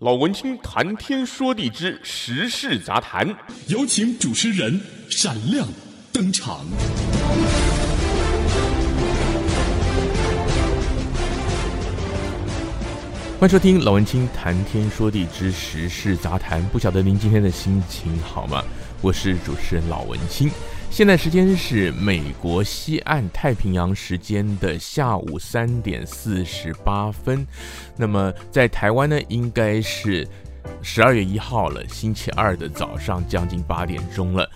老文青谈天说地之时事杂谈，有请主持人闪亮登场。欢迎收听老文青谈天说地之时事杂谈。不晓得您今天的心情好吗？我是主持人老文青。现在时间是美国西岸太平洋时间的下午三点四十八分，那么在台湾呢，应该是十二月一号了，星期二的早上将近八点钟了。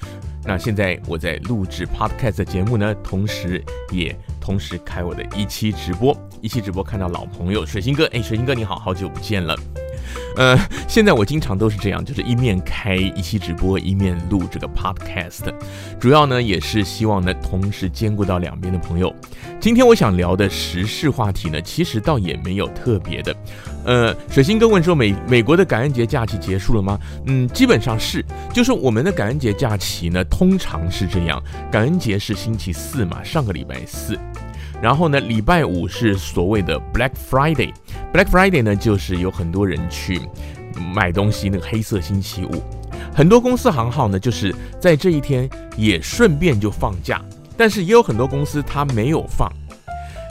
那现在我在录制 Podcast 节目呢，同时也同时开我的一期直播，一期直播看到老朋友水星哥，哎，水星哥你好，好久不见了。呃，现在我经常都是这样，就是一面开一期直播，一面录这个 podcast，主要呢也是希望呢同时兼顾到两边的朋友。今天我想聊的时事话题呢，其实倒也没有特别的。呃，水星哥问说美美国的感恩节假期结束了吗？嗯，基本上是，就是我们的感恩节假期呢，通常是这样，感恩节是星期四嘛，上个礼拜四。然后呢，礼拜五是所谓的 Black Friday。Black Friday 呢，就是有很多人去买东西，那个黑色星期五。很多公司行号呢，就是在这一天也顺便就放假，但是也有很多公司它没有放，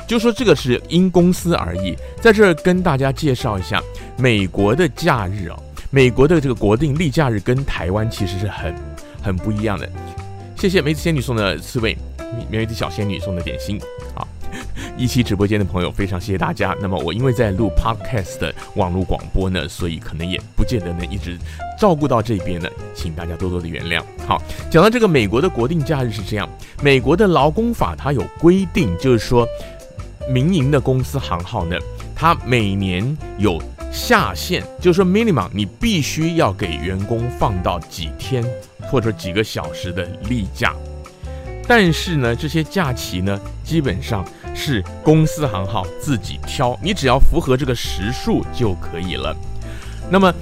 就说这个是因公司而异。在这儿跟大家介绍一下美国的假日哦，美国的这个国定例假日跟台湾其实是很很不一样的。谢谢梅子仙女送的刺猬，梅子小仙女送的点心，好。一期直播间的朋友，非常谢谢大家。那么我因为在录 Podcast 的网络广播呢，所以可能也不见得能一直照顾到这边呢，请大家多多的原谅。好，讲到这个美国的国定假日是这样，美国的劳工法它有规定，就是说民营的公司行号呢，它每年有下限，就是说 minimum 你必须要给员工放到几天或者几个小时的例假。但是呢，这些假期呢，基本上是公司行号自己挑，你只要符合这个时数就可以了。那么，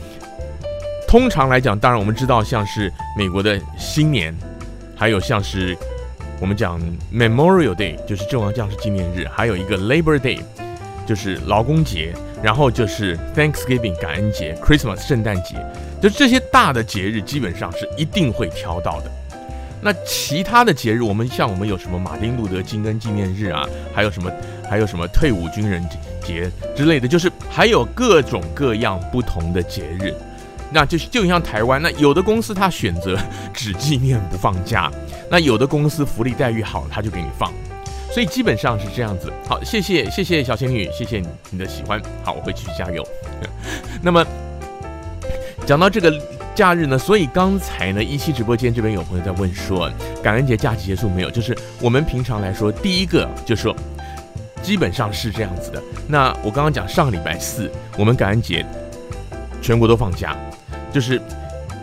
通常来讲，当然我们知道，像是美国的新年，还有像是我们讲 Memorial Day，就是阵亡将士纪念日，还有一个 Labor Day，就是劳工节，然后就是 Thanksgiving 感恩节，Christmas 圣诞节，就这些大的节日，基本上是一定会挑到的。那其他的节日，我们像我们有什么马丁路德金恩纪念日啊，还有什么还有什么退伍军人节之类的，就是还有各种各样不同的节日。那就就像台湾，那有的公司他选择只纪念不放假，那有的公司福利待遇好，他就给你放。所以基本上是这样子。好，谢谢谢谢小仙女，谢谢你的喜欢。好，我会继续加油。那么讲到这个。假日呢？所以刚才呢，一期直播间这边有朋友在问说，感恩节假期结束没有？就是我们平常来说，第一个就说，基本上是这样子的。那我刚刚讲上礼拜四，我们感恩节全国都放假，就是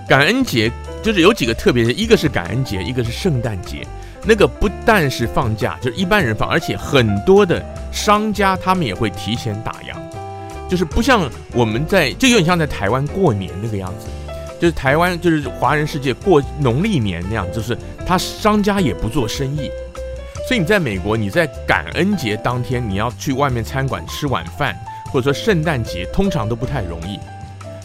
感恩节就是有几个特别的，一个是感恩节，一个是圣诞节。那个不但是放假，就是一般人放，而且很多的商家他们也会提前打烊，就是不像我们在，就有点像在台湾过年那个样子。就是台湾，就是华人世界过农历年那样，就是他商家也不做生意，所以你在美国，你在感恩节当天你要去外面餐馆吃晚饭，或者说圣诞节，通常都不太容易。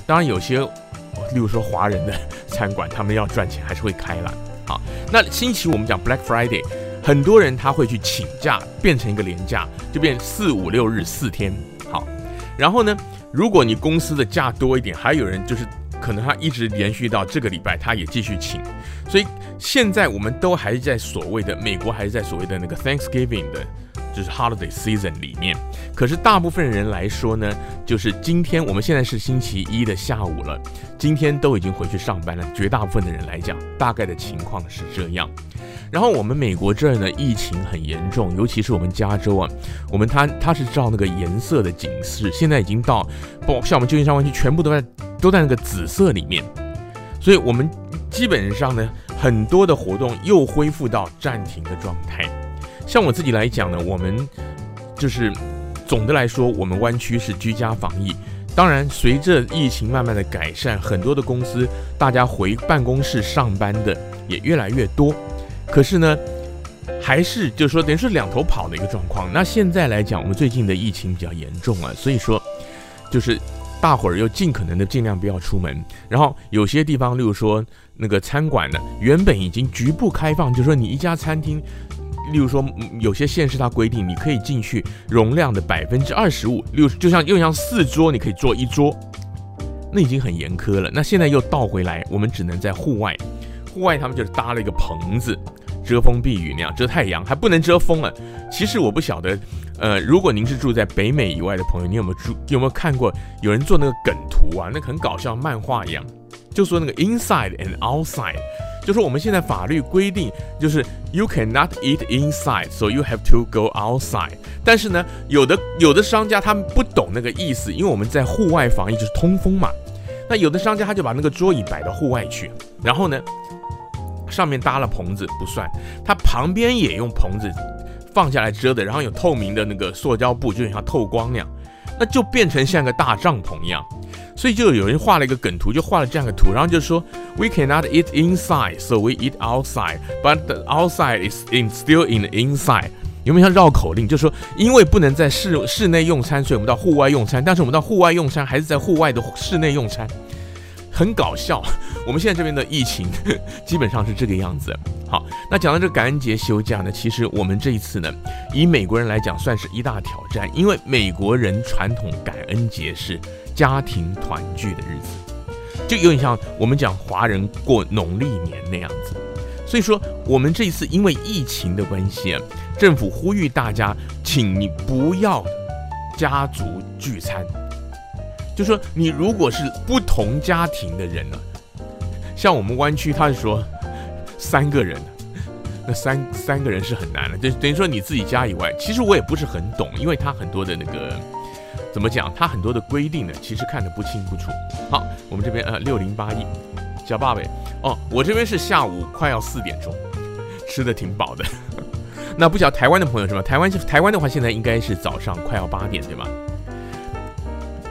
当然有些，例如说华人的餐馆，他们要赚钱还是会开了。好，那星期我们讲 Black Friday，很多人他会去请假，变成一个连假，就变四五六日四天。好，然后呢，如果你公司的假多一点，还有人就是。可能他一直延续到这个礼拜，他也继续请，所以现在我们都还是在所谓的美国，还是在所谓的那个 Thanksgiving 的，就是 Holiday Season 里面。可是大部分人来说呢，就是今天我们现在是星期一的下午了，今天都已经回去上班了。绝大部分的人来讲，大概的情况是这样。然后我们美国这儿呢，疫情很严重，尤其是我们加州啊，我们它它是照那个颜色的警示，现在已经到不像我们旧金山湾区全部都在。都在那个紫色里面，所以我们基本上呢，很多的活动又恢复到暂停的状态。像我自己来讲呢，我们就是总的来说，我们湾区是居家防疫。当然，随着疫情慢慢的改善，很多的公司大家回办公室上班的也越来越多。可是呢，还是就是说，等于是两头跑的一个状况。那现在来讲，我们最近的疫情比较严重啊，所以说就是。大伙儿又尽可能的尽量不要出门。然后有些地方，例如说那个餐馆呢，原本已经局部开放，就是说你一家餐厅，例如说有些县市它规定你可以进去容量的百分之二十五，例如就像又像四桌你可以坐一桌，那已经很严苛了。那现在又倒回来，我们只能在户外，户外他们就是搭了一个棚子。遮风避雨那样遮太阳，还不能遮风了。其实我不晓得，呃，如果您是住在北美以外的朋友，你有没有住有没有看过有人做那个梗图啊？那个很搞笑，漫画一样，就说那个 inside and outside，就是我们现在法律规定就是 you cannot eat inside，so you have to go outside。但是呢，有的有的商家他们不懂那个意思，因为我们在户外防疫就是通风嘛。那有的商家他就把那个桌椅摆到户外去，然后呢，上面搭了棚子不算，它旁边也用棚子放下来遮的，然后有透明的那个塑胶布，就像透光那样，那就变成像个大帐篷一样。所以就有人画了一个梗图，就画了这样的图，然后就说 We cannot eat inside, so we eat outside, but the outside is in still in the inside。有没有像绕口令？就说因为不能在室室内用餐，所以我们到户外用餐，但是我们到户外用餐还是在户外的室内用餐。很搞笑，我们现在这边的疫情 基本上是这个样子。好，那讲到这个感恩节休假呢，其实我们这一次呢，以美国人来讲算是一大挑战，因为美国人传统感恩节是家庭团聚的日子，就有点像我们讲华人过农历年那样子。所以说，我们这一次因为疫情的关系，政府呼吁大家，请你不要家族聚餐。就说你如果是不同家庭的人呢，像我们湾区，他是说三个人，那三三个人是很难的，就等于说你自己家以外，其实我也不是很懂，因为他很多的那个怎么讲，他很多的规定呢，其实看得不清不楚。好，我们这边呃六零八一小爸爸哦，我这边是下午快要四点钟，吃的挺饱的。那不晓得台湾的朋友是吧？台湾台湾的话，现在应该是早上快要八点对吗？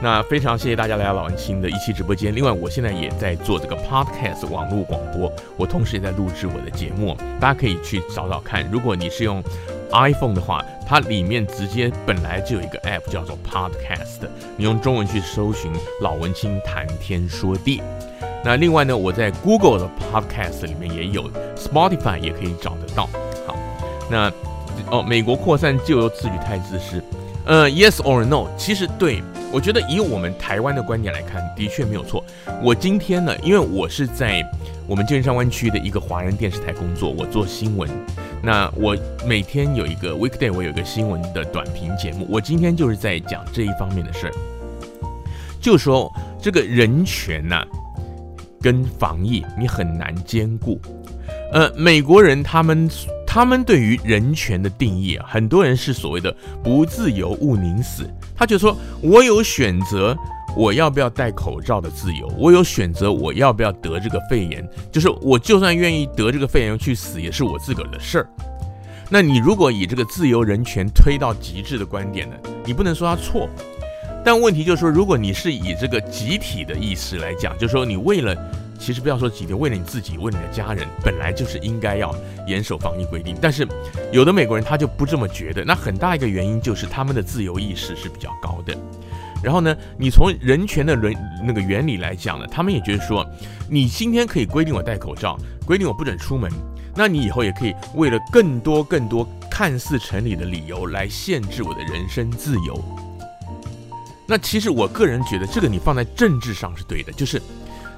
那非常谢谢大家来到老文青的一期直播间。另外，我现在也在做这个 podcast 网络广播，我同时也在录制我的节目，大家可以去找找看。如果你是用 iPhone 的话，它里面直接本来就有一个 app 叫做 podcast，你用中文去搜寻“老文青谈天说地”。那另外呢，我在 Google 的 podcast 里面也有，Spotify 也可以找得到。好，那哦，美国扩散就由自语太自私。呃，Yes or No？其实对。我觉得以我们台湾的观点来看，的确没有错。我今天呢，因为我是在我们旧金山湾区的一个华人电视台工作，我做新闻。那我每天有一个 weekday，我有一个新闻的短评节目。我今天就是在讲这一方面的事儿，就说这个人权呐、跟防疫你很难兼顾。呃，美国人他们。他们对于人权的定义啊，很多人是所谓的“不自由勿宁死”。他就说：“我有选择我要不要戴口罩的自由，我有选择我要不要得这个肺炎，就是我就算愿意得这个肺炎去死，也是我自个儿的事儿。”那你如果以这个自由人权推到极致的观点呢，你不能说他错，但问题就是说，如果你是以这个集体的意识来讲，就是说你为了。其实不要说几天，为了你自己，为了你的家人，本来就是应该要严守防疫规定。但是有的美国人他就不这么觉得，那很大一个原因就是他们的自由意识是比较高的。然后呢，你从人权的伦那个原理来讲呢，他们也觉得说，你今天可以规定我戴口罩，规定我不准出门，那你以后也可以为了更多更多看似成立的理由来限制我的人身自由。那其实我个人觉得，这个你放在政治上是对的，就是。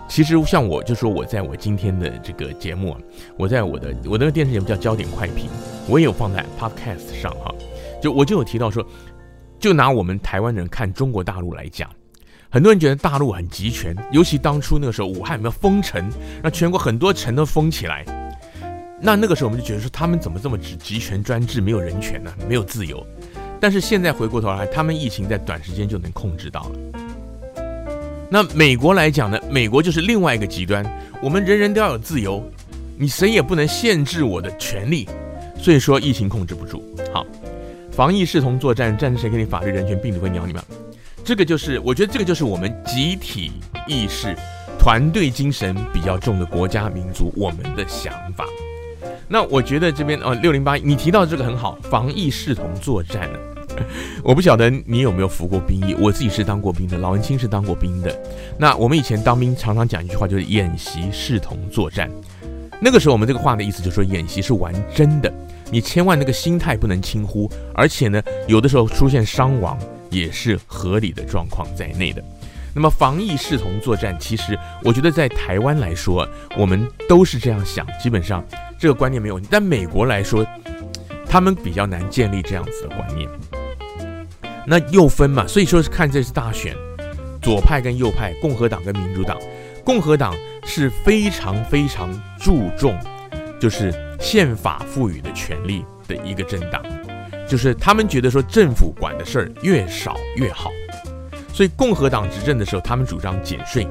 其实像我就说我在我今天的这个节目啊，我在我的我那个电视节目叫焦点快评，我也有放在 Podcast 上哈，就我就有提到说，就拿我们台湾人看中国大陆来讲，很多人觉得大陆很集权，尤其当初那个时候武汉有没有封城，让全国很多城都封起来，那那个时候我们就觉得说他们怎么这么集集权专制，没有人权呢，没有自由，但是现在回过头来，他们疫情在短时间就能控制到了。那美国来讲呢，美国就是另外一个极端，我们人人都要有自由，你谁也不能限制我的权利，所以说疫情控制不住。好，防疫视同作战，战胜谁给你法律人权，病毒会鸟你吗？这个就是，我觉得这个就是我们集体意识、团队精神比较重的国家民族我们的想法。那我觉得这边哦，六零八，你提到这个很好，防疫视同作战呢。我不晓得你有没有服过兵役，我自己是当过兵的，老文青是当过兵的。那我们以前当兵常常讲一句话，就是演习视同作战。那个时候我们这个话的意思就是说，演习是玩真的，你千万那个心态不能轻忽，而且呢，有的时候出现伤亡也是合理的状况在内的。那么防疫视同作战，其实我觉得在台湾来说，我们都是这样想，基本上这个观念没有。但美国来说，他们比较难建立这样子的观念。那又分嘛，所以说是看这次大选，左派跟右派，共和党跟民主党。共和党是非常非常注重，就是宪法赋予的权利的一个政党，就是他们觉得说政府管的事儿越少越好。所以共和党执政的时候，他们主张减税，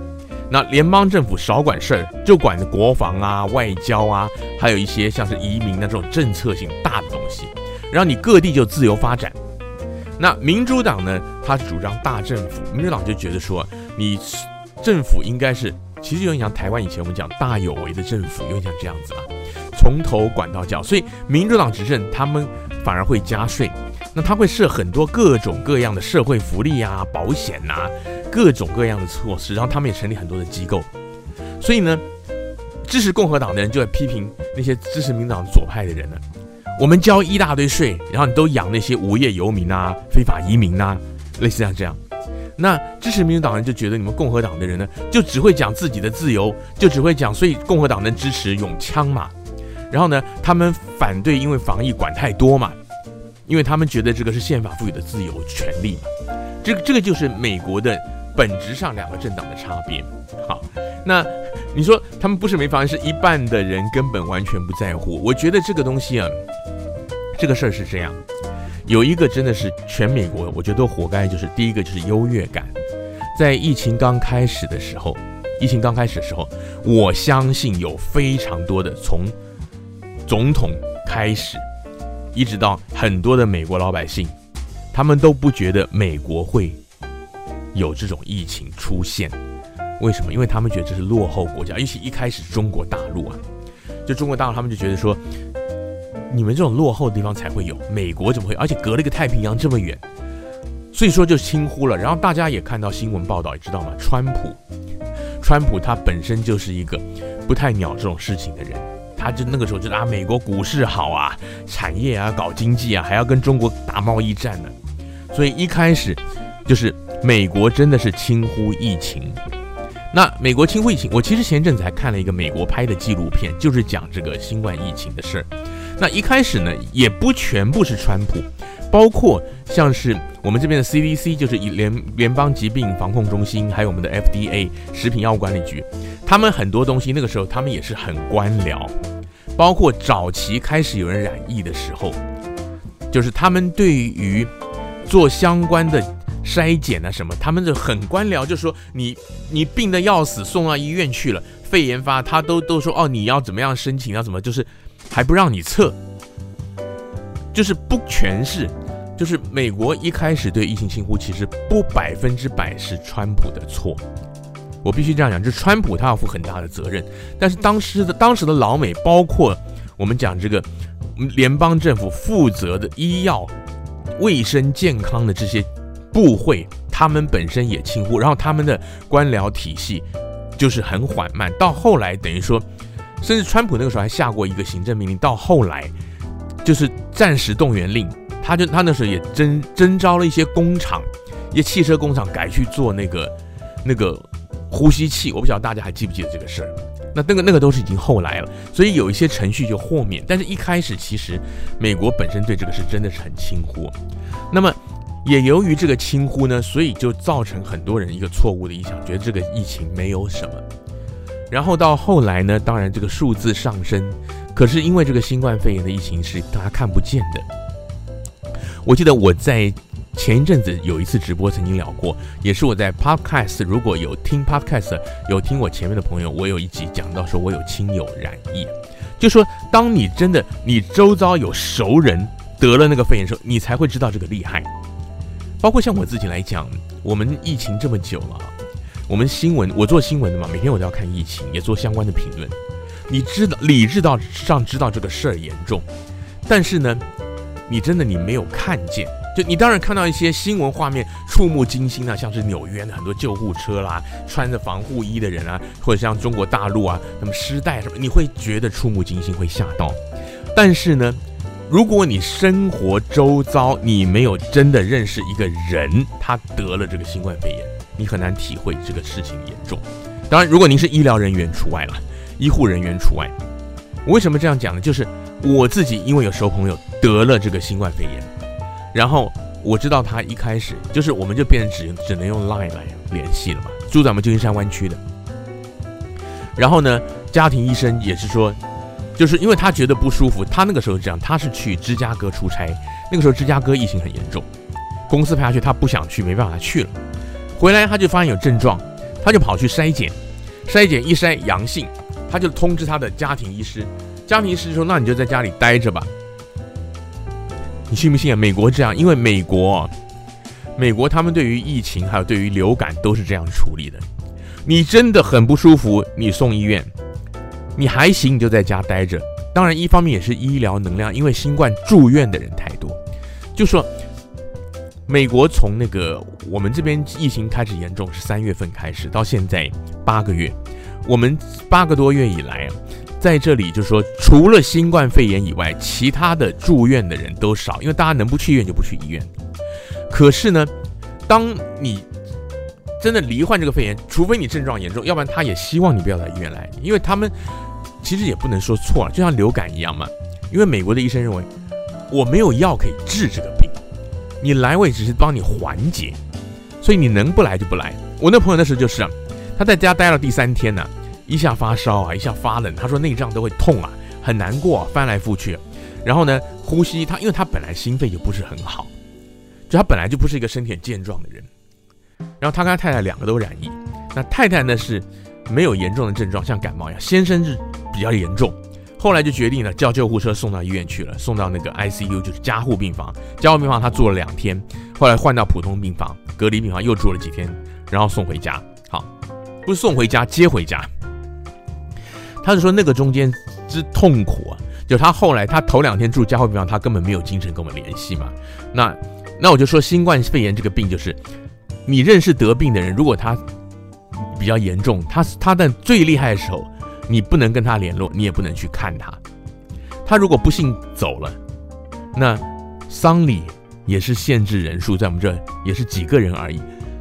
那联邦政府少管事儿，就管国防啊、外交啊，还有一些像是移民那种政策性大的东西，然后你各地就自由发展。那民主党呢，他主张大政府，民主党就觉得说，你政府应该是，其实有点像台湾以前我们讲大有为的政府，有点像这样子啊，从头管到脚。所以民主党执政，他们反而会加税。那他会设很多各种各样的社会福利啊、保险呐、各种各样的措施，然后他们也成立很多的机构。所以呢，支持共和党的人就会批评那些支持民主党左派的人呢，我们交一大堆税，然后你都养那些无业游民啊、非法移民啊，类似像这样。那支持民主党人就觉得你们共和党的人呢，就只会讲自己的自由，就只会讲，所以共和党能支持用枪嘛。然后呢，他们反对因为防疫管太多嘛。因为他们觉得这个是宪法赋予的自由权利嘛，这个这个就是美国的本质上两个政党的差别。好，那你说他们不是没防疫，是一半的人根本完全不在乎。我觉得这个东西啊，这个事儿是这样，有一个真的是全美国，我觉得都活该，就是第一个就是优越感。在疫情刚开始的时候，疫情刚开始的时候，我相信有非常多的从总统开始。一直到很多的美国老百姓，他们都不觉得美国会有这种疫情出现。为什么？因为他们觉得这是落后国家，尤其一开始中国大陆啊，就中国大陆他们就觉得说，你们这种落后的地方才会有，美国怎么会？而且隔了一个太平洋这么远，所以说就轻忽了。然后大家也看到新闻报道，也知道嘛，川普，川普他本身就是一个不太鸟这种事情的人。他就那个时候就啊，美国股市好啊，产业啊，搞经济啊，还要跟中国打贸易战呢，所以一开始就是美国真的是轻忽疫情。那美国轻忽疫情，我其实前阵子还看了一个美国拍的纪录片，就是讲这个新冠疫情的事儿。那一开始呢，也不全部是川普，包括像是我们这边的 CDC，就是联联邦疾病防控中心，还有我们的 FDA 食品药物管理局。他们很多东西，那个时候他们也是很官僚，包括早期开始有人染疫的时候，就是他们对于做相关的筛检啊什么，他们就很官僚，就说你你病得要死，送到医院去了，肺炎发，他都都说哦，你要怎么样申请，要怎么，就是还不让你测，就是不全是，就是美国一开始对疫情轻忽，其实不百分之百是川普的错。我必须这样讲，就是川普他要负很大的责任，但是当时的当时的老美，包括我们讲这个联邦政府负责的医药、卫生健康的这些部会，他们本身也轻忽，然后他们的官僚体系就是很缓慢。到后来等于说，甚至川普那个时候还下过一个行政命令，到后来就是暂时动员令，他就他那时候也征征召了一些工厂，一些汽车工厂改去做那个那个。呼吸器，我不晓得大家还记不记得这个事儿。那那个那个都是已经后来了，所以有一些程序就豁免。但是一开始其实美国本身对这个是真的是很轻忽。那么也由于这个轻忽呢，所以就造成很多人一个错误的印象，觉得这个疫情没有什么。然后到后来呢，当然这个数字上升，可是因为这个新冠肺炎的疫情是大家看不见的。我记得我在。前一阵子有一次直播，曾经聊过，也是我在 Podcast，如果有听 Podcast，有听我前面的朋友，我有一集讲到说，我有亲友染疫，就说当你真的你周遭有熟人得了那个肺炎的时候，你才会知道这个厉害。包括像我自己来讲，我们疫情这么久了，我们新闻我做新闻的嘛，每天我都要看疫情，也做相关的评论。你知道理智到上知道这个事儿严重，但是呢，你真的你没有看见。就你当然看到一些新闻画面，触目惊心啊，像是纽约的很多救护车啦，穿着防护衣的人啊，或者像中国大陆啊，什么尸袋什么，你会觉得触目惊心，会吓到。但是呢，如果你生活周遭你没有真的认识一个人，他得了这个新冠肺炎，你很难体会这个事情严重。当然，如果您是医疗人员除外了，医护人员除外。为什么这样讲呢？就是我自己因为有熟朋友得了这个新冠肺炎。然后我知道他一开始就是，我们就变成只只能用 Line 来联系了嘛。住在我们旧金山湾区的。然后呢，家庭医生也是说，就是因为他觉得不舒服，他那个时候这样，他是去芝加哥出差，那个时候芝加哥疫情很严重，公司派他去，他不想去，没办法去了。回来他就发现有症状，他就跑去筛检，筛检一筛阳性，他就通知他的家庭医师，家庭医师说：“那你就在家里待着吧。”你信不信啊？美国这样，因为美国，美国他们对于疫情还有对于流感都是这样处理的。你真的很不舒服，你送医院；你还行，你就在家待着。当然，一方面也是医疗能量，因为新冠住院的人太多。就说美国从那个我们这边疫情开始严重是三月份开始，到现在八个月，我们八个多月以来。在这里就说，除了新冠肺炎以外，其他的住院的人都少，因为大家能不去医院就不去医院。可是呢，当你真的罹患这个肺炎，除非你症状严重，要不然他也希望你不要到医院来，因为他们其实也不能说错了，就像流感一样嘛。因为美国的医生认为，我没有药可以治这个病，你来我也只是帮你缓解，所以你能不来就不来。我那朋友那时候就是啊，他在家待了第三天呢、一下发烧啊，一下发冷，他说内脏都会痛啊，很难过啊，翻来覆去。然后呢，呼吸他，因为他本来心肺就不是很好，就他本来就不是一个身体很健壮的人。然后他跟他太太两个都染疫，那太太呢是没有严重的症状，像感冒一样，先生是比较严重。后来就决定了叫救护车送到医院去了，送到那个 ICU，就是加护病房。加护病房他住了两天，后来换到普通病房、隔离病房又住了几天，然后送回家。好，不是送回家，接回家。他是说那个中间之痛苦啊，就他后来他头两天住加护病房，他根本没有精神跟我们联系嘛。那那我就说新冠肺炎这个病就是，你认识得病的人，如果他比较严重，他他在最厉害的时候，你不能跟他联络，你也不能去看他。他如果不幸走了，那丧礼也是限制人数，在我们这也是几个人而已。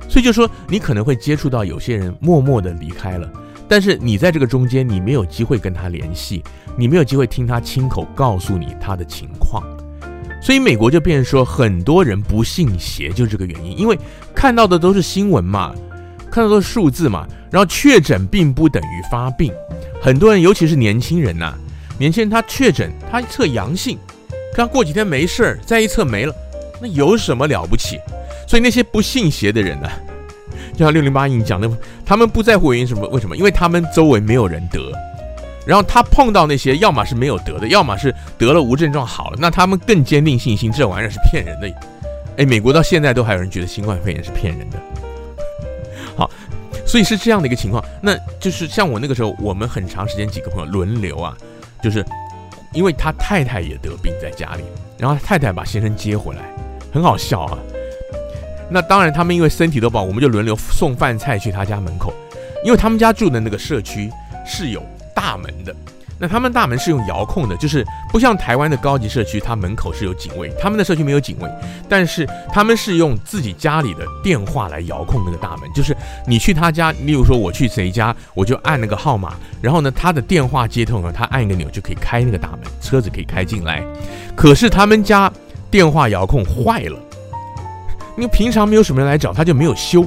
所以就说你可能会接触到有些人默默的离开了。但是你在这个中间，你没有机会跟他联系，你没有机会听他亲口告诉你他的情况，所以美国就变成说，很多人不信邪，就这个原因，因为看到的都是新闻嘛，看到的都是数字嘛，然后确诊并不等于发病，很多人尤其是年轻人呐、年轻人他确诊，他一测阳性，他过几天没事儿，再一测没了，那有什么了不起？所以那些不信邪的人呢、就像六零八一讲的，他们不在乎原因什么？为什么？因为他们周围没有人得，然后他碰到那些，要么是没有得的，要么是得了无症状好了，那他们更坚定信心，这玩意儿是骗人的。哎，美国到现在都还有人觉得新冠肺炎是骗人的。所以是这样的一个情况。那就是像我那个时候，我们很长时间几个朋友轮流啊，就是因为他太太也得病在家里，然后太太把先生接回来，很好笑啊。那当然，他们因为身体都不好，我们就轮流送饭菜去他家门口，因为他们家住的那个社区是有大门的。那他们大门是用遥控的，就是不像台湾的高级社区，它门口是有警卫，他们的社区没有警卫，但是他们是用自己家里的电话来遥控那个大门，就是你去他家，例如说我去谁家，我就按那个号码，然后呢，他的电话接通了，他按一个钮就可以开那个大门，车子可以开进来。可是他们家电话遥控坏了。因为平常没有什么人来找，他就没有修。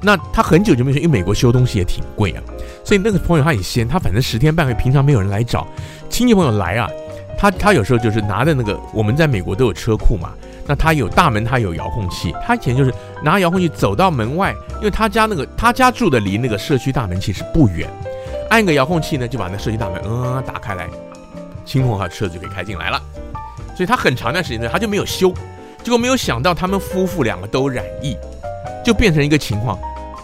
那他很久就没有修，因为美国修东西也挺贵啊。所以那个朋友他很闲，他反正十天半个月，平常没有人来找，亲戚朋友来啊，他他有时候就是拿着那个，我们在美国都有车库嘛，那他有大门，他有遥控器，他以前就是拿遥控器走到门外，因为他家那个他家住的离那个社区大门其实不远，按个遥控器呢，就把那社区大门嗯打开来，亲朋好友车子就可以开进来了。所以他很长一段时间呢，他就没有修。结果没有想到，他们夫妇两个都染疫，就变成一个情况。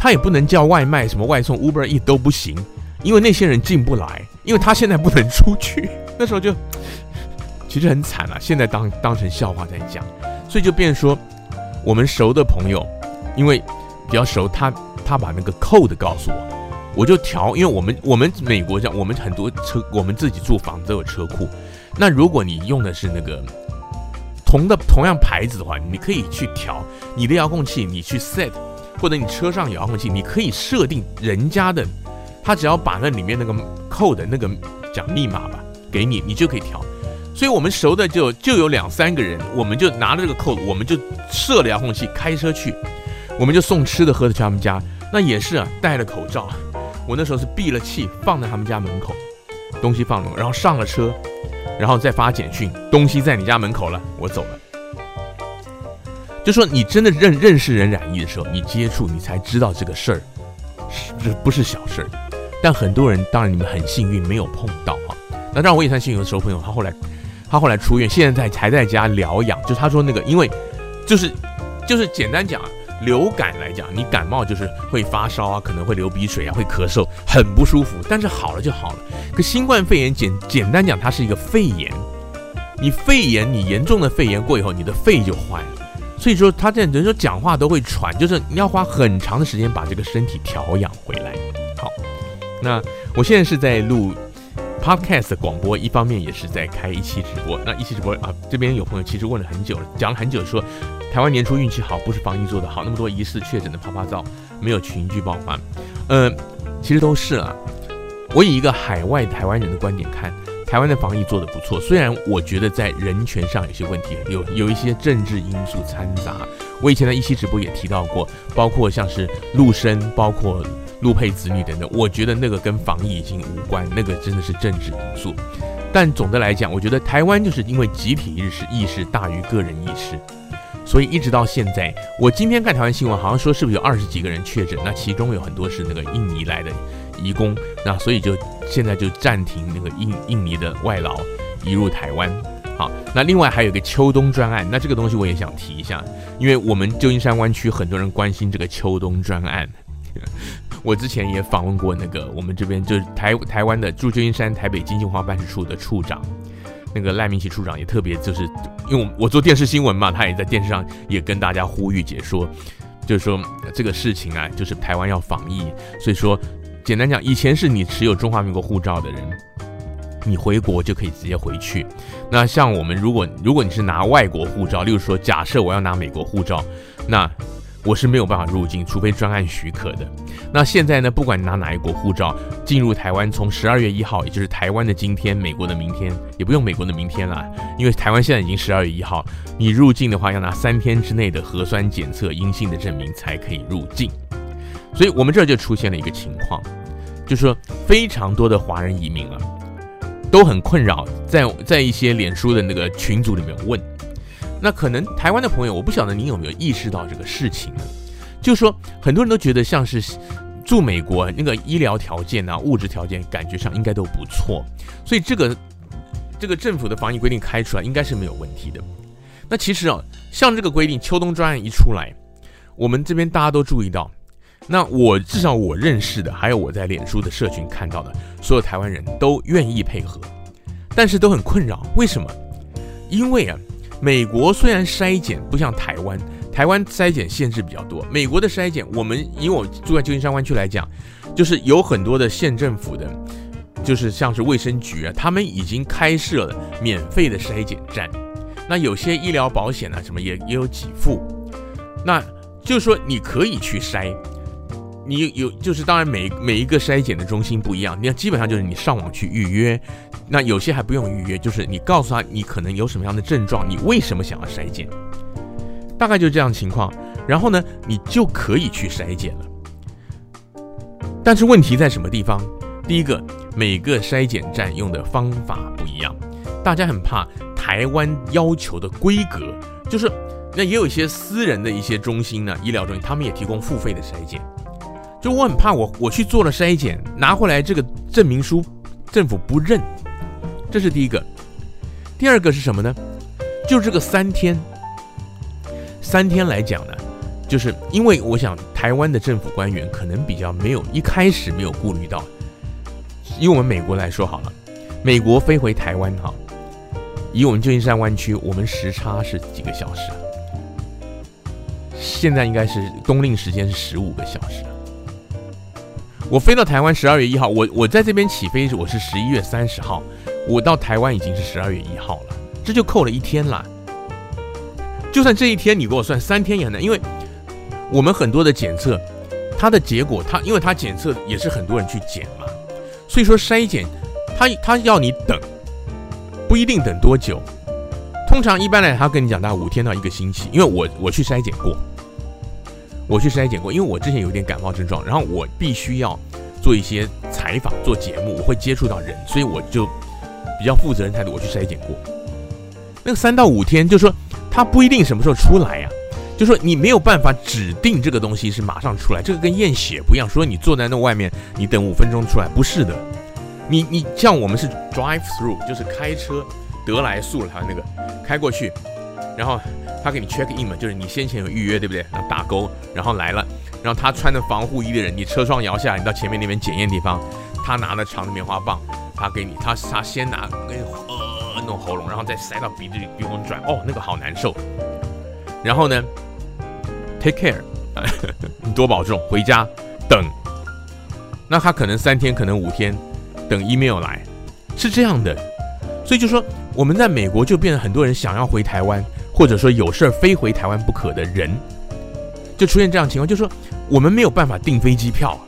他也不能叫外卖，什么外送、Uber E 都不行，因为那些人进不来，因为他现在不能出去。那时候就其实很惨啊，现在当当成笑话在讲，所以就变说，我们熟的朋友，因为比较熟，他他把那个 code 告诉我。我就调，因为我们我们美国这样，我们很多车，我们自己住房都有车库。那如果你用的是那个同的同样牌子的话，你可以去调你的遥控器，你去 set，或者你车上有遥控器，你可以设定人家的，他只要把那里面那个扣的那个讲密码吧给你，你就可以调。所以我们熟的就就有两三个人，我们就拿着这个 code，我们就设了遥控器，开车去，我们就送吃的喝的去他们家。那也是啊，戴了口罩。我那时候是闭了气，放在他们家门口，东西放了，然后上了车，然后再发简讯，东西在你家门口了，我走了。就说你真的认认识人染疫的时候，你接触你才知道这个事儿是这不是小事儿。但很多人，当然你们很幸运没有碰到哈。那当然我也算幸运的时候，朋友他后来他后来出院，现在在还在家疗养。就他说那个，因为就是就是简单讲啊。流感来讲，你感冒就是会发烧啊，可能会流鼻水啊，会咳嗽，很不舒服。但是好了就好了。可新冠肺炎简简单讲，它是一个肺炎。你肺炎，你严重的肺炎过以后，你的肺就坏了。所以说，他这人说讲话都会喘，就是你要花很长的时间把这个身体调养回来。好，那我现在是在录 podcast 广播，一方面也是在开一期直播。那一期直播啊，这边有朋友其实问了很久，讲了很久说。台湾年初运气好，不是防疫做得好，那么多疑似确诊的趴趴造，没有群聚爆发。呃，其实都是啊。我以一个海外台湾人的观点看，台湾的防疫做得不错。虽然我觉得在人权上有些问题，有有一些政治因素掺杂。我以前在一期直播也提到过，包括像是陆生，包括陆配子女等等。我觉得那个跟防疫已经无关，那个真的是政治因素。但总的来讲，我觉得台湾就是因为集体意识意识大于个人意识。所以一直到现在，我今天看台湾新闻，好像说是不是有二十几个人确诊？那其中有很多是那个印尼来的移工，那所以就现在就暂停那个印印尼的外劳移入台湾。好，那另外还有一个秋冬专案，那这个东西我也想提一下，因为我们旧金山湾区很多人关心这个秋冬专案。我之前也访问过那个我们这边就是台台湾的驻旧金山台北经济文化办事处的处长。那个赖明奇处长也特别，就是因为我做电视新闻嘛，他也在电视上也跟大家呼吁解说，就是说这个事情啊，就是台湾要防疫，所以说简单讲，以前是你持有中华民国护照的人，你回国就可以直接回去。那像我们，如果如果你是拿外国护照，例如说假设我要拿美国护照，那我是没有办法入境，除非专案许可的。那现在呢，不管你拿哪一国护照进入台湾，从十二月一号，也就是台湾的今天，美国的明天，也不用美国的明天了，因为台湾现在已经十二月一号，你入境的话要拿三天之内的核酸检测阴性的证明才可以入境。所以我们这儿就出现了一个情况，就是说非常多的华人移民啊，都很困扰，在在一些脸书的那个群组里面问。那可能台湾的朋友，我不晓得你有没有意识到这个事情呢？就是说，很多人都觉得像是住美国那个医疗条件啊、物质条件，感觉上应该都不错，所以这个这个政府的防疫规定开出来应该是没有问题的。那其实啊，像这个规定，秋冬专案一出来，我们这边大家都注意到，那我至少我认识的，还有我在脸书的社群看到的，所有台湾人都愿意配合，但是都很困扰，为什么？因为啊。美国虽然筛检不像台湾，台湾筛检限制比较多。美国的筛检，我们以我住在旧金山湾区来讲，就是有很多的县政府的，就是像是卫生局啊，他们已经开设了免费的筛检站。那有些医疗保险啊什么也也有给付，那就是说你可以去筛。你有就是当然每每一个筛检的中心不一样，你要基本上就是你上网去预约。那有些还不用预约，就是你告诉他你可能有什么样的症状，你为什么想要筛检，大概就这样情况。然后呢，你就可以去筛检了。但是问题在什么地方？第一个，每个筛检站用的方法不一样，大家很怕台湾要求的规格，就是那也有一些私人的一些中心呢，医疗中心，他们也提供付费的筛检。就我很怕我我去做了筛检，拿回来这个证明书，政府不认。这是第一个，第二个是什么呢？就这个三天，三天来讲呢，就是因为我想台湾的政府官员可能比较没有一开始没有顾虑到，以我们美国来说好了，美国飞回台湾哈，以我们旧金山湾区，我们时差是几个小时？现在应该是冬令时间是十五个小时。我飞到台湾十二月一号，我我在这边起飞，我是十一月三十号，我到台湾已经是十二月一号了，这就扣了一天了。就算这一天你给我算三天也很难，因为我们很多的检测，它的结果，它因为它检测也是很多人去检嘛，所以说筛检，它它要你等，不一定等多久，通常一般来他跟你讲大概五天到一个星期，因为我我去筛检过。我去筛检过，因为我之前有点感冒症状，然后我必须要做一些采访、做节目，我会接触到人，所以我就比较负责任态度，我去筛检过。那个三到五天，就是说它不一定什么时候出来呀、就说你没有办法指定这个东西是马上出来，这个跟验血不一样，说你坐在那外面，你等五分钟出来，不是的。你你像我们是 drive through，就是开车得来速了，他那个开过去，然后。他给你 check in 嘛，就是你先前有预约，对不对？然后打勾，然后来了，然后他穿着防护衣的人，你车窗摇下来，你到前面那边检验地方，他拿着长的棉花棒，他给你，他他先拿给你呃弄喉咙，然后再塞到鼻子里鼻孔转，哦，那个好难受。然后呢，take care，你多保重，回家等。那他可能三天，可能五天，等 email 来，是这样的。所以就说我们在美国就变得很多人想要回台湾。或者说有事儿非回台湾不可的人，就出现这样情况，就说我们没有办法订飞机票，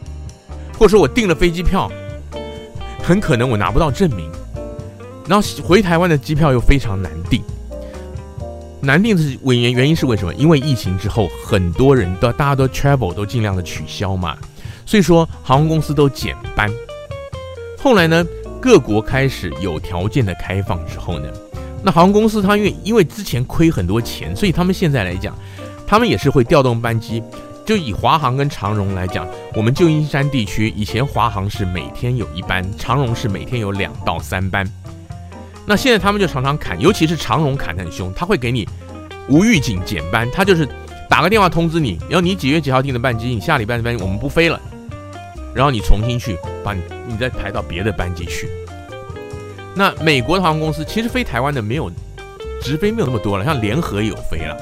或者说我订了飞机票，很可能我拿不到证明，然后回台湾的机票又非常难订。难订的原原因是为什么？因为疫情之后，很多人都大家都 travel 都尽量的取消嘛，所以说航空公司都减班。后来呢，各国开始有条件的开放之后呢。那航空公司，它因为因为之前亏很多钱，所以他们现在来讲，他们也是会调动班机。就以华航跟长荣来讲，我们旧金山地区以前华航是每天有一班，长荣是每天有两到三班。那现在他们就常常砍，尤其是长荣砍得很凶，他会给你无预警减班，他就是打个电话通知你，然后你几月几号订的班机，你下礼拜的班机我们不飞了，然后你重新去把你你再排到别的班机去。那美国的航空公司其实飞台湾的没有直飞没有那么多了，像联合有飞了。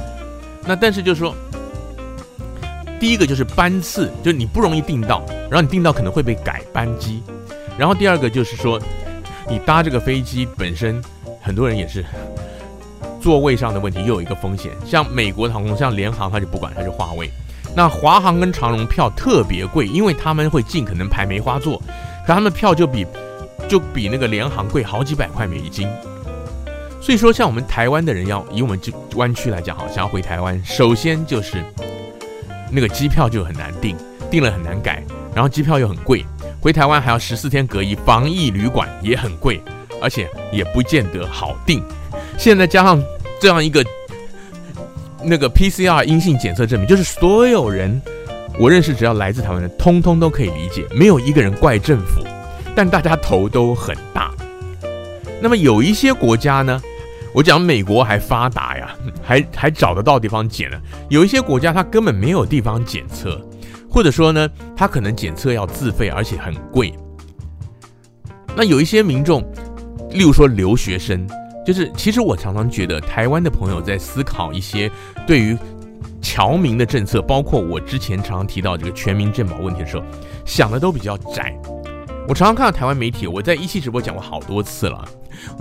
那但是就是说，第一个就是班次，就是你不容易订到，然后你订到可能会被改班机。然后第二个就是说，你搭这个飞机本身，很多人也是座位上的问题，又有一个风险。像美国的航空，像联航，它就不管，它就划位。那华航跟长荣票特别贵，因为他们会尽可能排梅花座，可他们票就比。就比那个联航贵好几百块美金，所以说像我们台湾的人要以我们这湾区来讲，好想要回台湾，首先就是那个机票就很难订，订了很难改，然后机票又很贵，回台湾还要十四天隔离，防疫旅馆也很贵，而且也不见得好订。现在加上这样一个那个 PCR 阴性检测证明，就是所有人我认识只要来自台湾的，通通都可以理解，没有一个人怪政府。但大家头都很大。那么有一些国家呢，我讲美国还发达呀，还还找得到地方检呢。有一些国家它根本没有地方检测，或者说呢，它可能检测要自费，而且很贵。那有一些民众，例如说留学生，就是其实我常常觉得台湾的朋友在思考一些对于侨民的政策，包括我之前常常提到这个全民健保问题的时候，想的都比较窄。我常常看到台湾媒体，我在一期直播讲过好多次了。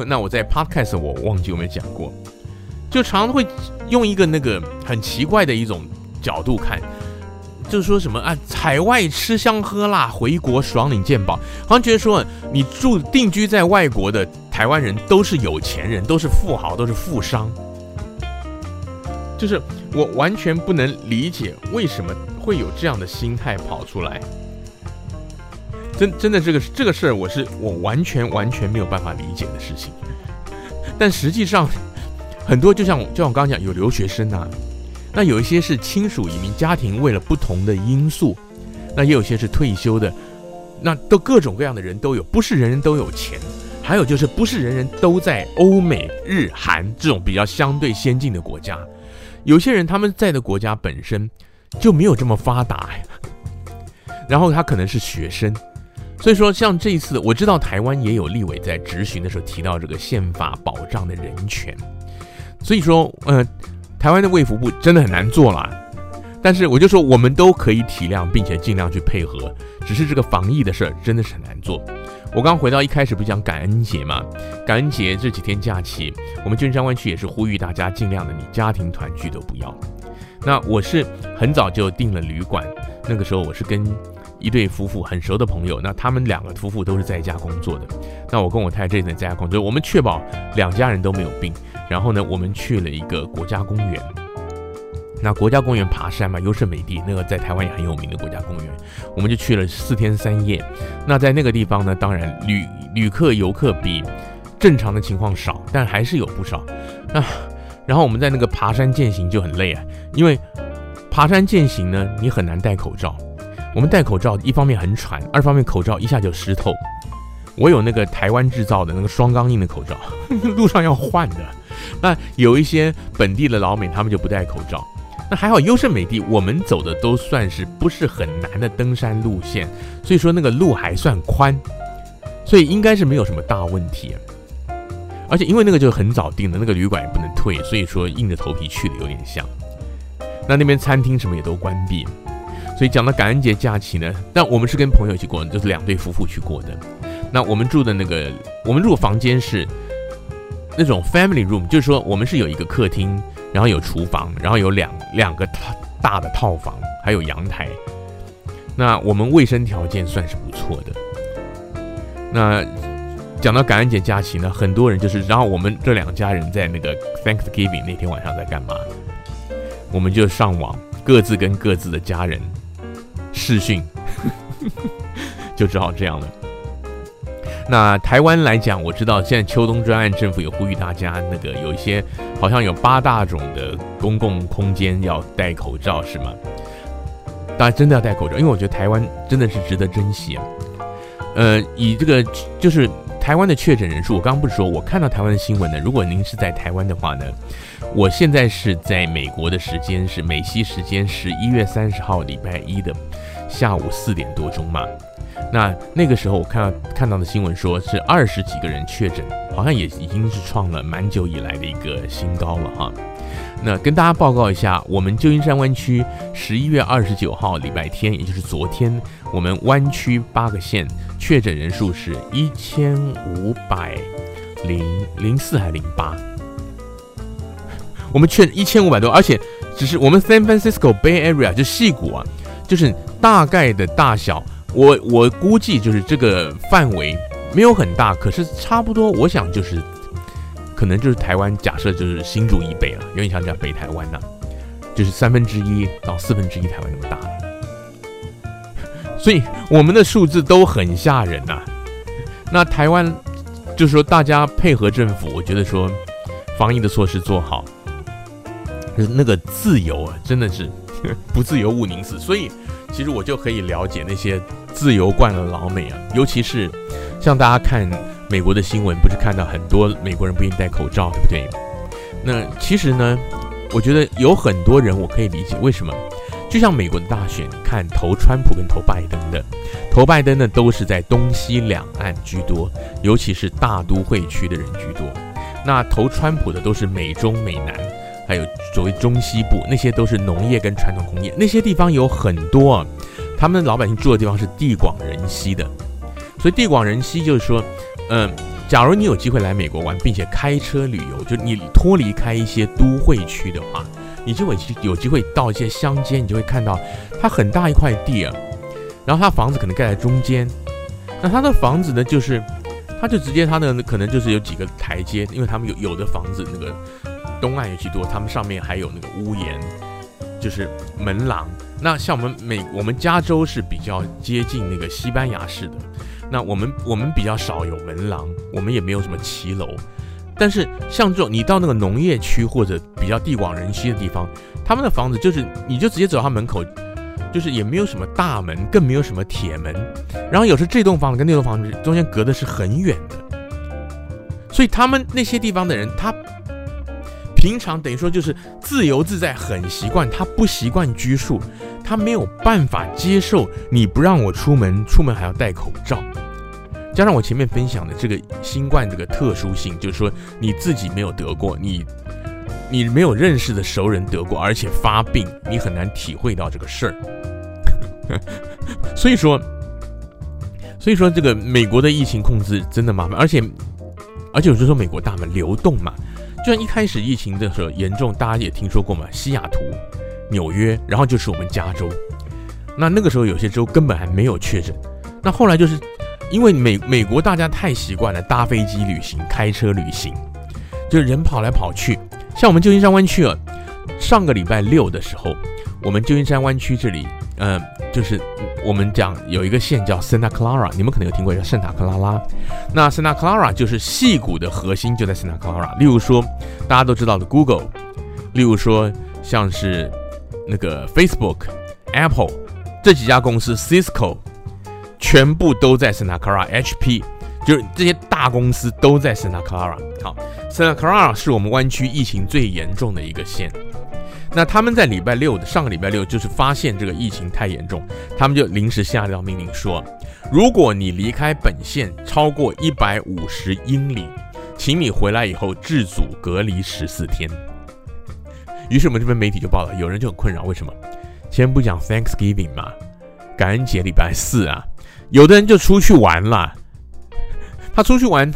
那我在 Podcast 我忘记有没有讲过，就常常会用一个那个很奇怪的一种角度看，就是说什么啊，海外吃香喝辣，回国爽领健保，好像觉得说你住定居在外国的台湾人都是有钱人，都是富豪，都是富商。就是我完全不能理解为什么会有这样的心态跑出来。真真的这个这个事儿，我是我完全完全没有办法理解的事情。但实际上，很多就像就像我刚刚讲，有留学生啊，那有一些是亲属移民家庭，为了不同的因素，那也有些是退休的，那都各种各样的人都有，不是人人都有钱。还有就是不是人人都在欧美日韩这种比较相对先进的国家，有些人他们在的国家本身就没有这么发达呀，然后他可能是学生。所以说，像这一次，我知道台湾也有立委在质询的时候提到这个宪法保障的人权。所以说，呃，台湾的卫福部真的很难做了。但是我就说，我们都可以体谅，并且尽量去配合。只是这个防疫的事儿真的是很难做。我刚回到一开始不讲感恩节嘛？感恩节这几天假期，我们君山湾区也是呼吁大家尽量的，你家庭团聚都不要。那我是很早就订了旅馆，那个时候我是跟一对夫妇很熟的朋友，那他们两个夫妇都是在家工作的。那我跟我太太这一在家工作，我们确保两家人都没有病。然后呢，我们去了一个国家公园。那国家公园爬山嘛，优胜美地，那个在台湾也很有名的国家公园，我们就去了四天三夜。那在那个地方呢，当然旅旅客游客比正常的情况少，但还是有不少。那然后我们在那个爬山健行就很累啊，因为爬山健行呢，你很难戴口罩。我们戴口罩，一方面很喘，二方面口罩一下就湿透。我有那个台湾制造的那个双钢印的口罩，路上要换的。那有一些本地的老美，他们就不戴口罩。那还好，优胜美地我们走的都算是不是很难的登山路线，所以说那个路还算宽，所以应该是没有什么大问题。而且因为那个就很早订的，那个旅馆也不能退，所以说硬着头皮去的有点像。那那边餐厅什么也都关闭，所以讲到感恩节假期呢，但我们是跟朋友一起过，就是两对夫妇去过的。那我们住的那个，我们住的房间是那种 family room，就是说我们是有一个客厅。然后有厨房，然后有两两个大大的套房，还有阳台。那我们卫生条件算是不错的。那讲到感恩节假期呢，很多人就是，然后我们这两家人在那个 Thanksgiving 那天晚上在干嘛？我们就上网，各自跟各自的家人试训，就只好这样了。那台湾来讲，我知道现在秋冬专案政府有呼吁大家，那个有一些好像有八大种的公共空间要戴口罩，是吗？大家真的要戴口罩，因为我觉得台湾真的是值得珍惜啊。呃，以这个就是台湾的确诊人数，我刚刚不是说我看到台湾的新闻呢？如果您是在台湾的话呢，我现在是在美国的时间是美西时间十一月三十号礼拜一的下午四点多钟嘛。那那个时候我看到看到的新闻说是二十几个人确诊，好像也已经是创了蛮久以来的一个新高了哈。那跟大家报告一下，我们旧金山湾区十一月二十九号礼拜天，也就是昨天，我们湾区八个县确诊人数是一千五百零零四还零八，我们确一千五百多，而且只是我们 San Francisco Bay Area 就矽谷啊，就是大概的大小。我我估计就是这个范围没有很大，可是差不多，我想就是可能就是台湾，假设就是新竹以北了，有点像讲北台湾呐、就是三分之一到四分之一台湾那么大，所以我们的数字都很吓人呐、那台湾就是说大家配合政府，我觉得说防疫的措施做好，那个自由啊，真的是 不自由勿宁死，所以。其实我就可以了解那些自由惯了老美啊，尤其是像大家看美国的新闻，不是看到很多美国人不愿意戴口罩，对不对？那其实呢，我觉得有很多人我可以理解为什么。就像美国的大选，看投川普跟投拜登的，投拜登的都是在东西两岸居多，尤其是大都会区的人居多。那投川普的都是美中美南。还有所谓中西部，那些都是农业跟传统工业，那些地方有很多啊，他们老百姓住的地方是地广人稀的，所以地广人稀就是说，嗯，假如你有机会来美国玩，并且开车旅游，就你脱离开一些都会区的话，你就会有机会到一些乡间，你就会看到它很大一块地啊，然后它房子可能盖在中间，那它的房子呢，就是它就直接它的可能就是有几个台阶，因为他们有有的房子那个。东岸尤其多，他们上面还有那个屋檐，就是门廊。那像我们美，我们加州是比较接近那个西班牙式的。那我们我们比较少有门廊，我们也没有什么骑楼。但是像这种，你到那个农业区或者比较地广人稀的地方，他们的房子就是你就直接走到他门口，就是也没有什么大门，更没有什么铁门。然后有时这栋房子跟那栋房子中间隔的是很远的，所以他们那些地方的人，他。平常等于说就是自由自在，很习惯。他不习惯拘束，他没有办法接受你不让我出门，出门还要戴口罩。加上我前面分享的这个新冠这个特殊性，就是说你自己没有得过，你你没有认识的熟人得过，而且发病，你很难体会到这个事儿。所以说，所以说这个美国的疫情控制真的麻烦，而且而且我就说美国大嘛，流动嘛，就像一开始疫情的时候严重，大家也听说过嘛，西雅图、纽约，然后就是我们加州。那那个时候有些州根本还没有确诊，那后来就是因为美美国大家太习惯了搭飞机旅行、开车旅行，就是人跑来跑去。像我们旧金山湾区啊，上个礼拜六的时候，我们旧金山湾区这里，呃，就是我们讲有一个县叫 Santa Clara，你们可能有听过叫圣塔克拉拉。那 Santa Clara 就是戏谷的核心就在 Santa Clara。例如说大家都知道的 Google，例如说像是那个 Facebook、Apple。这几家公司，Cisco，全部都在 Santa Clara，HP，就是这些大公司都在 Santa Clara。好，Santa Clara 是我们湾区疫情最严重的一个县。那他们在礼拜六的上个礼拜六，就是发现这个疫情太严重，他们就临时下了命令说，如果你离开本县超过一百五十英里，请你回来以后自主隔离十四天。于是我们这边媒体就报道，有人就很困扰，为什么？先不讲 Thanksgiving 嘛，感恩节礼拜四啊，有的人就出去玩了。他出去玩，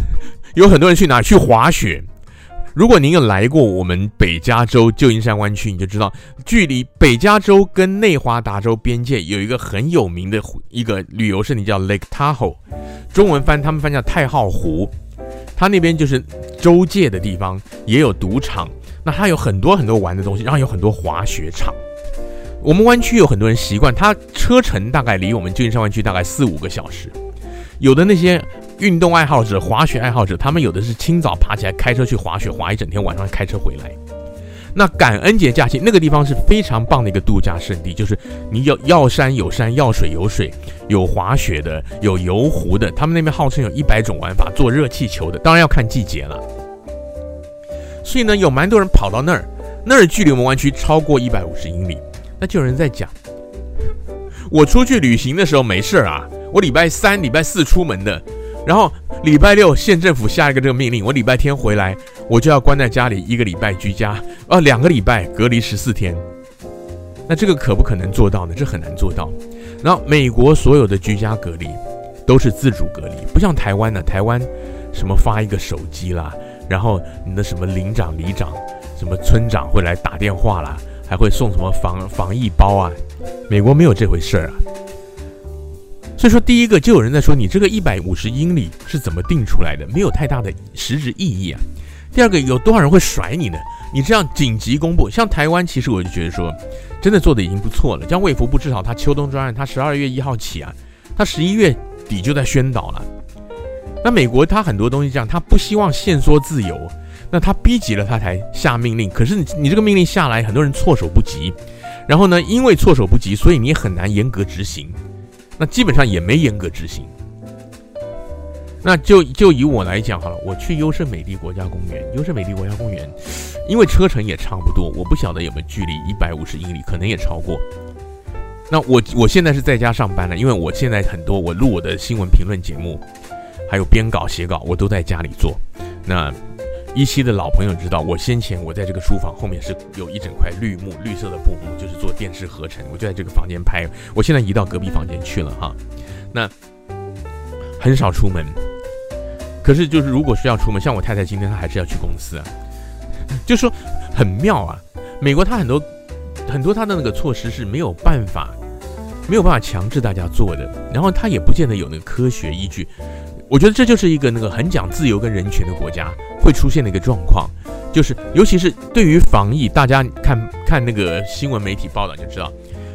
有很多人去哪？去滑雪。如果您有来过我们北加州旧金山湾区，你就知道，距离北加州跟内华达州边界有一个很有名的一个旅游胜地叫 Lake Tahoe，中文翻他们翻叫太浩湖。它那边就是州界的地方，也有赌场。那它有很多很多玩的东西，然后有很多滑雪场。我们湾区有很多人习惯，他车程大概离我们旧金山湾区大概四五个小时。有的那些运动爱好者、滑雪爱好者，他们有的是清早爬起来开车去滑雪，滑一整天，晚上开车回来。那感恩节假期那个地方是非常棒的一个度假胜地，就是你要要山有山，要水有水，有滑雪的，有游湖的。他们那边号称有一百种玩法，坐热气球的，当然要看季节了。所以呢，有蛮多人跑到那儿，那儿距离我们湾区超过一百五十英里。那就有人在讲，我出去旅行的时候没事啊，我礼拜三、礼拜四出门的，然后礼拜六县政府下一个这个命令，我礼拜天回来，我就要关在家里一个礼拜居家，啊，两个礼拜隔离十四天。那这个可不可能做到呢？这很难做到。然后美国所有的居家隔离都是自主隔离，不像台湾呢，台湾什么发一个手机啦，然后你的什么邻长、里长、什么村长会来打电话啦。还会送什么防防疫包啊？美国没有这回事儿啊。所以说，第一个就有人在说，你这个一百五十英里是怎么定出来的？没有太大的实质意义啊。第二个，有多少人会甩你呢？你这样紧急公布，像台湾，其实我就觉得说，真的做的已经不错了。像卫福部至少他秋冬专案，他十二月一号起啊，他十一月底就在宣导了。那美国他很多东西这样，他不希望限缩自由。那他逼急了，他才下命令。可是你你这个命令下来，很多人措手不及。然后呢，因为措手不及，所以你很难严格执行。那基本上也没严格执行。那就就以我来讲好了，我去优胜美地国家公园，优胜美地国家公园，因为车程也差不多，我不晓得有没有距离一百五十英里，可能也超过。那我我现在是在家上班了，因为我现在很多我录我的新闻评论节目，还有编稿写稿，我都在家里做。那。一期的老朋友知道，我先前我在这个书房后面是有一整块绿幕，绿色的布幕，就是做电视合成。我就在这个房间拍，我现在移到隔壁房间去了哈。那很少出门，可是就是如果需要出门，像我太太今天她还是要去公司啊，就说很妙啊。美国它很多很多它的那个措施是没有办法没有办法强制大家做的，然后它也不见得有那个科学依据。我觉得这就是一个那个很讲自由跟人权的国家会出现的一个状况，就是尤其是对于防疫，大家看看那个新闻媒体报道就知道，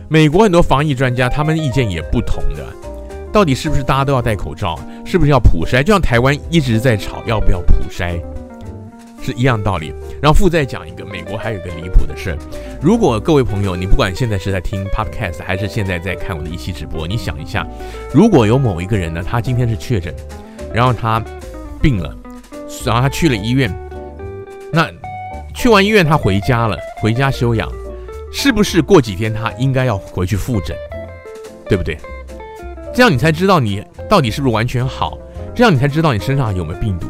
美国很多防疫专家他们意见也不同的，到底是不是大家都要戴口罩，是不是要普筛？就像台湾一直在吵要不要普筛，是一样道理。然后附再讲一个，美国还有一个离谱的事，如果各位朋友，你不管现在是在听 Podcast 还是现在在看我的一期直播，你想一下，如果有某一个人呢，他今天是确诊。然后他病了，然后他去了医院。那去完医院，他回家了，回家休养，是不是过几天他应该要回去复诊？对不对？这样你才知道你到底是不是完全好，这样你才知道你身上有没有病毒。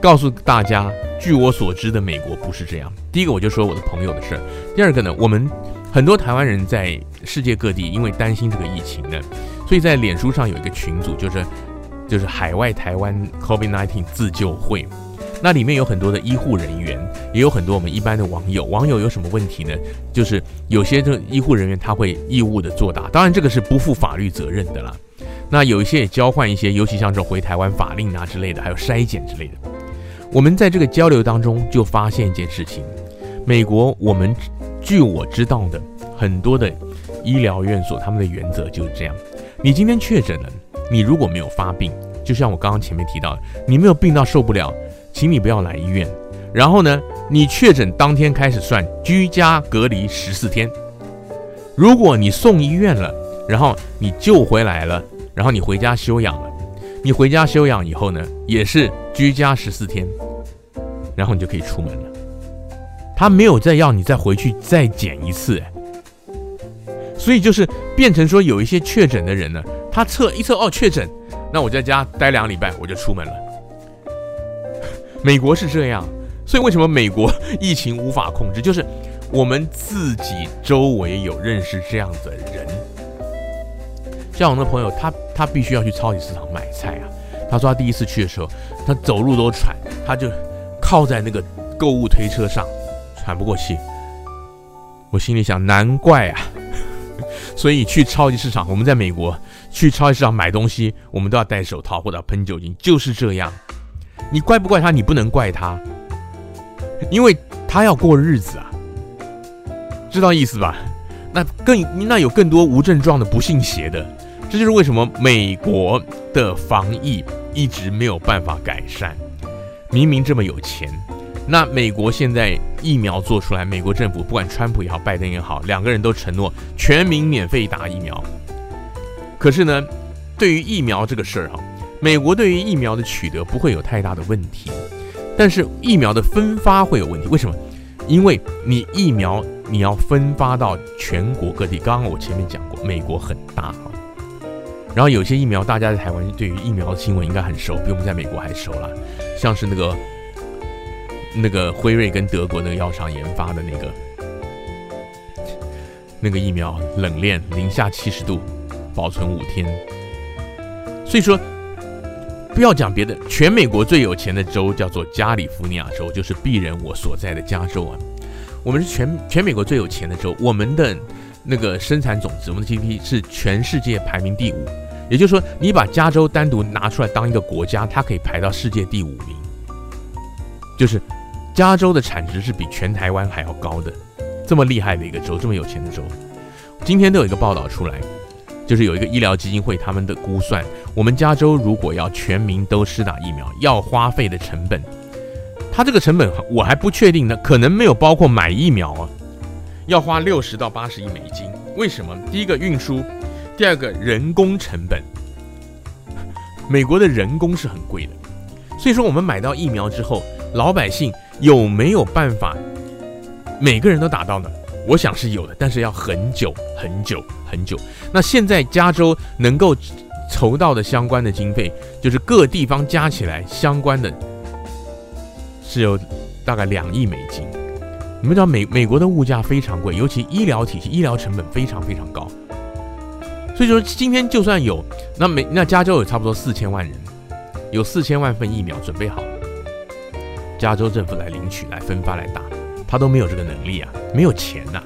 告诉大家，据我所知的美国不是这样。第一个我就说我的朋友的事儿，第二个呢，我们很多台湾人在世界各地因为担心这个疫情呢，所以在脸书上有一个群组，就是就是海外台湾 COVID-19 自救会。那里面有很多的医护人员，也有很多我们一般的网友。网友有什么问题呢？就是有些这医护人员他会义务的作答，当然这个是不负法律责任的啦。那有一些也交换一些，尤其像这种回台湾法令啊之类的，还有筛检之类的。我们在这个交流当中就发现一件事情：美国，我们据我知道的很多的医疗院所，他们的原则就是这样：你今天确诊了，你如果没有发病，就像我刚刚前面提到的，你没有病到受不了。请你不要来医院，然后呢，你确诊当天开始算居家隔离十四天。如果你送医院了，然后你救回来了，然后你回家休养了，你回家休养以后呢，也是居家十四天，然后你就可以出门了。他没有再要你再回去再检一次，所以就是变成说有一些确诊的人呢，他测一测哦确诊，那我在家待两礼拜我就出门了。美国是这样，所以为什么美国疫情无法控制？就是我们自己周围有认识这样的人，像我的朋友，他他必须要去超级市场买菜啊。他说他第一次去的时候，他走路都喘，他就靠在那个购物推车上喘不过气。我心里想，难怪啊。所以去超级市场，我们在美国去超级市场买东西，我们都要戴手套或者喷酒精，就是这样。你怪不怪他？你不能怪他，因为他要过日子啊，知道意思吧？那更那有更多无症状的不信邪的，这就是为什么美国的防疫一直没有办法改善。明明这么有钱，那美国现在疫苗做出来，美国政府不管川普也好，拜登也好，两个人都承诺全民免费打疫苗。可是呢，对于疫苗这个事儿哈。美国对于疫苗的取得不会有太大的问题，但是疫苗的分发会有问题。为什么？因为你疫苗你要分发到全国各地。刚刚我前面讲过，美国很大哈，然后有些疫苗大家在台湾对于疫苗的新闻应该很熟，比我们在美国还熟了。像是那个那个辉瑞跟德国那个药厂研发的那个那个疫苗，冷链零下七十度保存五天，所以说。不要讲别的，全美国最有钱的州叫做加利福尼亚州，就是鄙人我所在的加州啊。我们是全全美国最有钱的州，我们的那个生产总值，我们的 GDP 是全世界排名第五。也就是说，你把加州单独拿出来当一个国家，它可以排到世界第五名。就是加州的产值是比全台湾还要高的，这么厉害的一个州，这么有钱的州。今天都有一个报道出来。就是有一个医疗基金会，他们的估算，我们加州如果要全民都施打疫苗，要花费的成本，它这个成本我还不确定呢，可能没有包括买疫苗啊，要花六十到八十亿美金。为什么？第一个运输，第二个人工成本，美国的人工是很贵的，所以说我们买到疫苗之后，老百姓有没有办法每个人都打到呢？我想是有的，但是要很久很久很久。那现在加州能够筹到的相关的经费，就是各地方加起来相关的，是有大概两亿美金。你们知道美美国的物价非常贵，尤其医疗体系、医疗成本非常非常高。所以说今天就算有，那美那加州有差不多四千万人，有四千万份疫苗准备好，加州政府来领取、来分发、来打。他都没有这个能力啊，没有钱呐、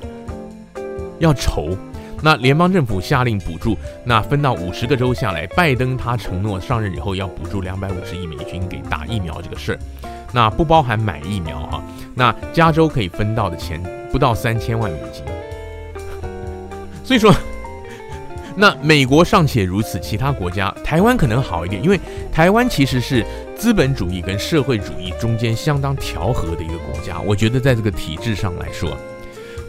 要筹。那联邦政府下令补助，那分到五十个州下来，拜登他承诺上任以后要补助两百五十亿美金给打疫苗这个事儿，那不包含买疫苗哈。那加州可以分到的钱不到三千万美金，所以说。那美国尚且如此，其他国家，台湾可能好一点，因为台湾其实是资本主义跟社会主义中间相当调和的一个国家。我觉得在这个体制上来说，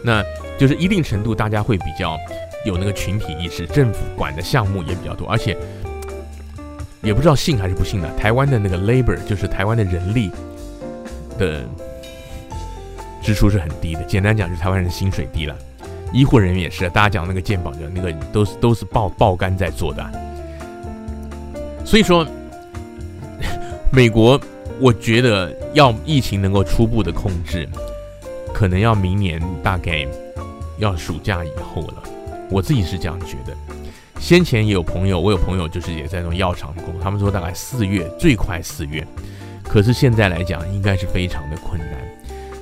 那就是一定程度大家会比较有那个群体意识，政府管的项目也比较多，而且也不知道信还是不信的。台湾的那个 labor 就是台湾的人力的支出是很低的，简单讲就是台湾人薪水低了。医护人员也是，大家讲那个健保的那个都是都是爆爆肝在做的，所以说，美国我觉得要疫情能够初步的控制，可能要明年大概要暑假以后了。我自己是这样觉得。先前也有朋友，我有朋友就是也在那种药厂工作，他们说大概四月最快四月，可是现在来讲应该是非常的困难。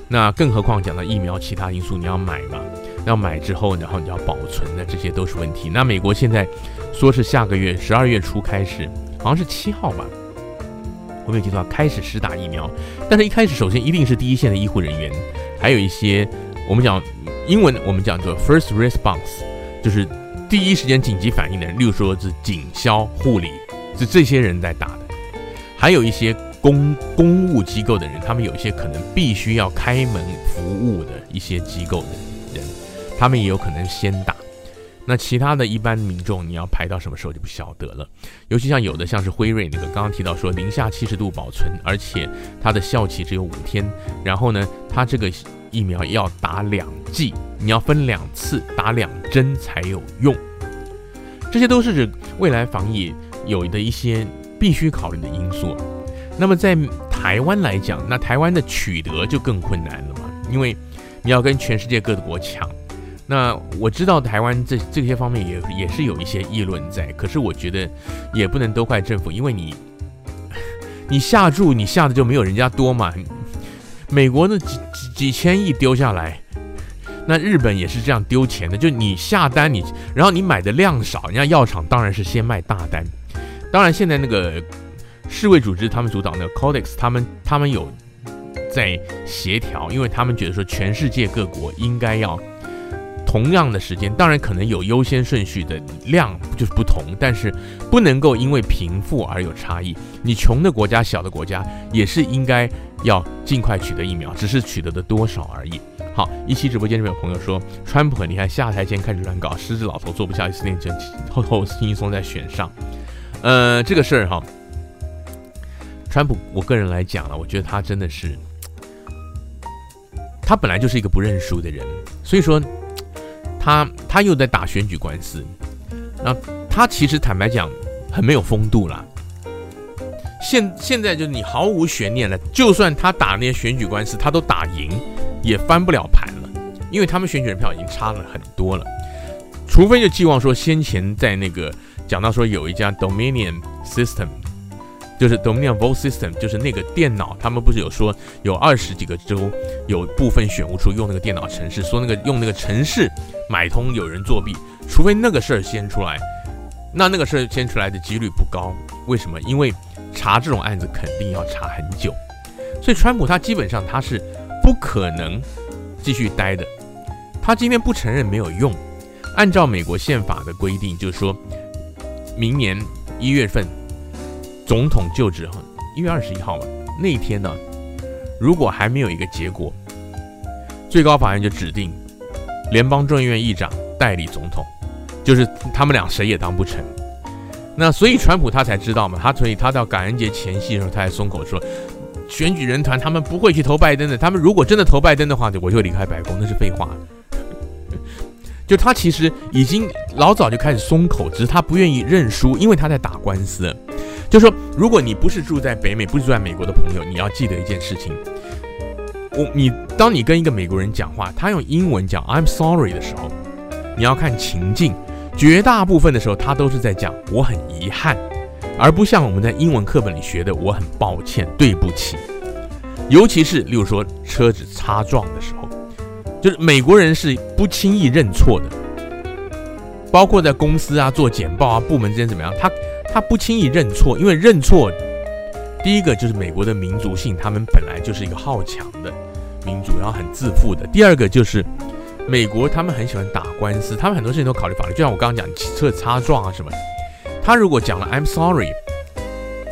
那更何况讲到疫苗，其他因素你要买嘛，要买之后，然后你要保存，那这些都是问题。那美国现在说是下个月十二月初开始，好像是七号吧，我没有记错，开始施打疫苗。但是一开始首先一定是第一线的医护人员，还有一些我们讲英文我们讲做 first response，就是。第一时间紧急反应的人，例如说是警消、护理，是这些人在打的；还有一些公公务机构的人，他们有一些可能必须要开门服务的一些机构的人，他们也有可能先打。那其他的一般民众，你要排到什么时候就不晓得了。尤其像有的像是辉瑞那个，刚刚提到说零下七十度保存，而且它的效期只有五天，然后呢，它这个。疫苗要打两剂，你要分两次打两针才有用，这些都是未来防疫有的一些必须考虑的因素。那么在台湾来讲，那台湾的取得就更困难了嘛，因为你要跟全世界各国抢。那我知道台湾这这些方面也也是有一些议论在，可是我觉得也不能都怪政府，因为你你下注你下的就没有人家多嘛。美国的几几几千亿丢下来，那日本也是这样丢钱的。就你下单你，然后你买的量少，人家药厂当然是先卖大单。当然现在那个世卫组织他们主导那个 Codex，他们他们有在协调，因为他们觉得说全世界各国应该要同样的时间，当然可能有优先顺序的量就是不同，但是不能够因为贫富而有差异。你穷的国家、小的国家也是应该。要尽快取得疫苗，只是取得的多少而已。好，一期直播间这边有朋友说，川普很厉害，下台前开始乱搞，狮子老头做不下去，四年前后后轻松再选上。呃，这个事儿哈，川普，我个人来讲了，我觉得他真的是，他本来就是一个不认输的人，所以说他他又在打选举官司，那他其实坦白讲很没有风度啦。现现在就是你毫无悬念了，就算他打那些选举官司，他都打赢，也翻不了盘了，因为他们选举人票已经差了很多了。除非就寄望说，先前在那个讲到说有一家 Dominion System，就是 Dominion Vote System，就是那个电脑，他们不是有说有二十几个州有部分选务处用那个电脑程式，说那个用那个程式买通有人作弊，除非那个事儿先出来，那那个事儿先出来的几率不高。为什么？因为查这种案子肯定要查很久，所以川普他基本上他是不可能继续待的。他今天不承认没有用。按照美国宪法的规定，就是说明年一月份总统就职，一月二十一号嘛，那一天呢，如果还没有一个结果，最高法院就指定联邦众议院议长代理总统，就是他们俩谁也当不成。那所以川普他才知道嘛，他所以他到感恩节前夕的时候，他还松口说，选举人团他们不会去投拜登的，他们如果真的投拜登的话，我就离开白宫，那是废话。就他其实已经老早就开始松口，只是他不愿意认输，因为他在打官司。就说如果你不是住在北美，不是住在美国的朋友，你要记得一件事情，我你当你跟一个美国人讲话，他用英文讲 I'm sorry 的时候，你要看情境。绝大部分的时候，他都是在讲我很遗憾，而不像我们在英文课本里学的我很抱歉、对不起。尤其是例如说车子擦撞的时候，就是美国人是不轻易认错的，包括在公司啊做简报啊，部门之间怎么样，他他不轻易认错，因为认错，第一个就是美国的民族性，他们本来就是一个好强的民族，然后很自负的。第二个就是。美国他们很喜欢打官司，他们很多事情都考虑法律。就像我刚刚讲，汽车擦撞啊什么，他如果讲了 I'm sorry，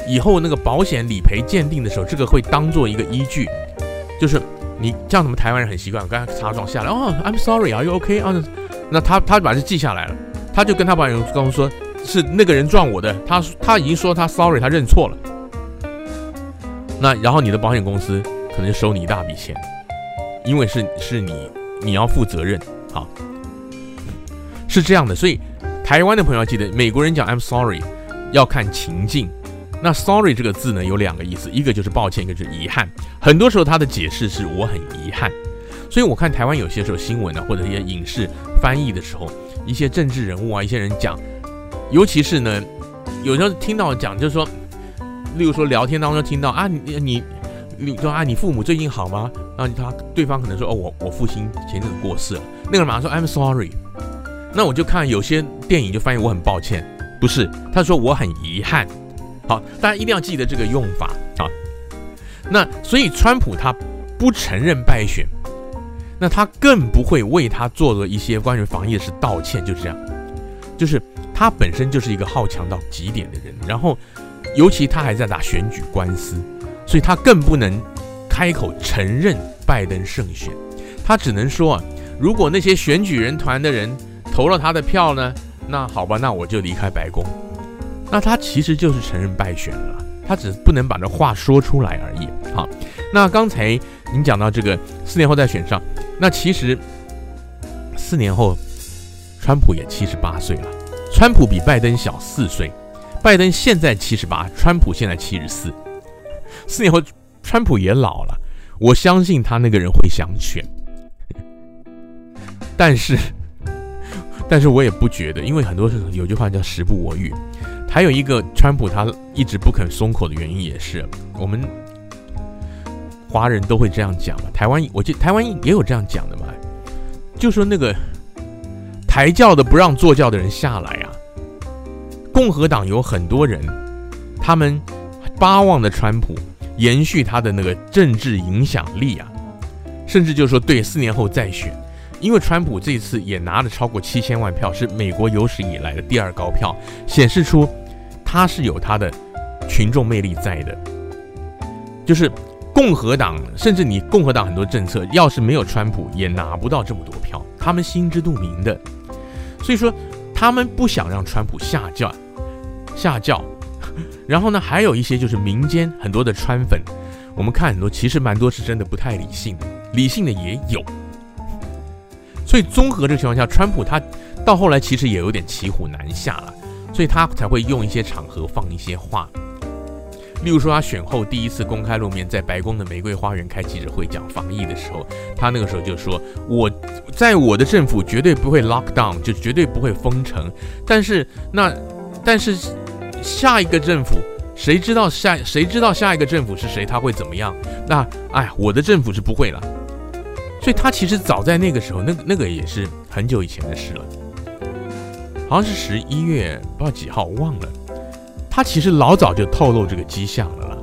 以后那个保险理赔鉴定的时候，这个会当做一个依据。就是你像什么台湾人很习惯，我刚才擦撞下来，哦，I'm sorry，Are you OK？啊，那他他把这记下来了，他就跟他保险公司说，是那个人撞我的，他他已经说他 sorry，他认错了。那然后你的保险公司可能收你一大笔钱，因为是是你。你要负责任，好，是这样的，所以台湾的朋友要记得，美国人讲 I'm sorry 要看情境，那 sorry 这个字呢，有两个意思，一个就是抱歉，一个就是遗憾。很多时候他的解释是我很遗憾。所以我看台湾有些时候新闻啊，或者一些影视翻译的时候，一些政治人物啊，一些人讲，尤其是呢，有时候听到讲，就是说，例如说聊天当中听到啊，你你你说啊，你父母最近好吗？然后他对方可能说哦，我我父亲前阵子过世了，那个人马上说 I'm sorry。那我就看有些电影就翻译我很抱歉，不是，他说我很遗憾。好，大家一定要记得这个用法啊。那所以川普他不承认败选，那他更不会为他做了一些关于防疫的事道歉，就是这样。就是他本身就是一个好强到极点的人，然后尤其他还在打选举官司，所以他更不能开口承认拜登胜选。他只能说啊，如果那些选举人团的人投了他的票呢，那好吧，那我就离开白宫。那他其实就是承认败选了，他只不能把这话说出来而已。好，那刚才您讲到这个四年后再选上，那其实四年后，川普也七十八岁了，川普比拜登小四岁，拜登现在七十八，川普现在七十四，四年后川普也老了，我相信他那个人会想选，但是，但是我也不觉得，因为很多时候有句话叫时不我与。还有一个，川普他一直不肯松口的原因也是，我们华人都会这样讲嘛。台湾，我记得台湾也有这样讲的嘛，就说那个抬轿的不让坐轿的人下来啊。共和党有很多人，他们巴望的川普延续他的那个政治影响力啊，甚至就是说对四年后再选。因为川普这次也拿了超过七千万票，是美国有史以来的第二高票，显示出。他是有他的群众魅力在的，就是共和党，甚至你共和党很多政策，要是没有川普，也拿不到这么多票，他们心知肚明的。所以说，他们不想让川普下轿，下轿。然后呢，还有一些就是民间很多的川粉，我们看很多，其实蛮多是真的不太理性的，理性的也有。所以综合这个情况下，川普他到后来其实也有点骑虎难下了。所以他才会用一些场合放一些话，例如说他选后第一次公开露面，在白宫的玫瑰花园开记者会讲防疫的时候，他那个时候就说：“我在我的政府绝对不会 lock down，就绝对不会封城。但是那但是下一个政府，谁知道下谁知道下一个政府是谁？他会怎么样？那哎，我的政府是不会了。所以他其实早在那个时候，那个那个也是很久以前的事了。”好像是十一月不知道几号忘了，他其实老早就透露这个迹象了啦。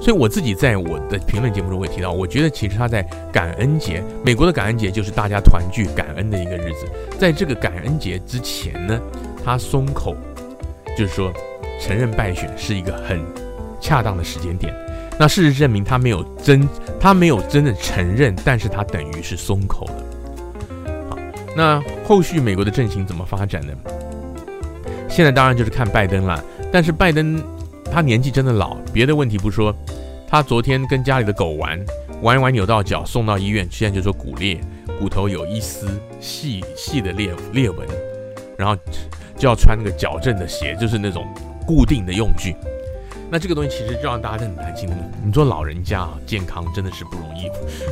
所以我自己在我的评论节目中会提到，我觉得其实他在感恩节，美国的感恩节就是大家团聚感恩的一个日子，在这个感恩节之前呢，他松口，就是说承认败选是一个很恰当的时间点。那事实证明他没有真，他没有真的承认，但是他等于是松口了。好那后续美国的阵型怎么发展呢？现在当然就是看拜登了。但是拜登他年纪真的老，别的问题不说，他昨天跟家里的狗玩，玩一玩扭到脚，送到医院，现在就说骨裂，骨头有一丝细细的裂裂纹，然后就要穿那个矫正的鞋，就是那种固定的用具。那这个东西其实就让大家很担心的。你做老人家啊，健康真的是不容易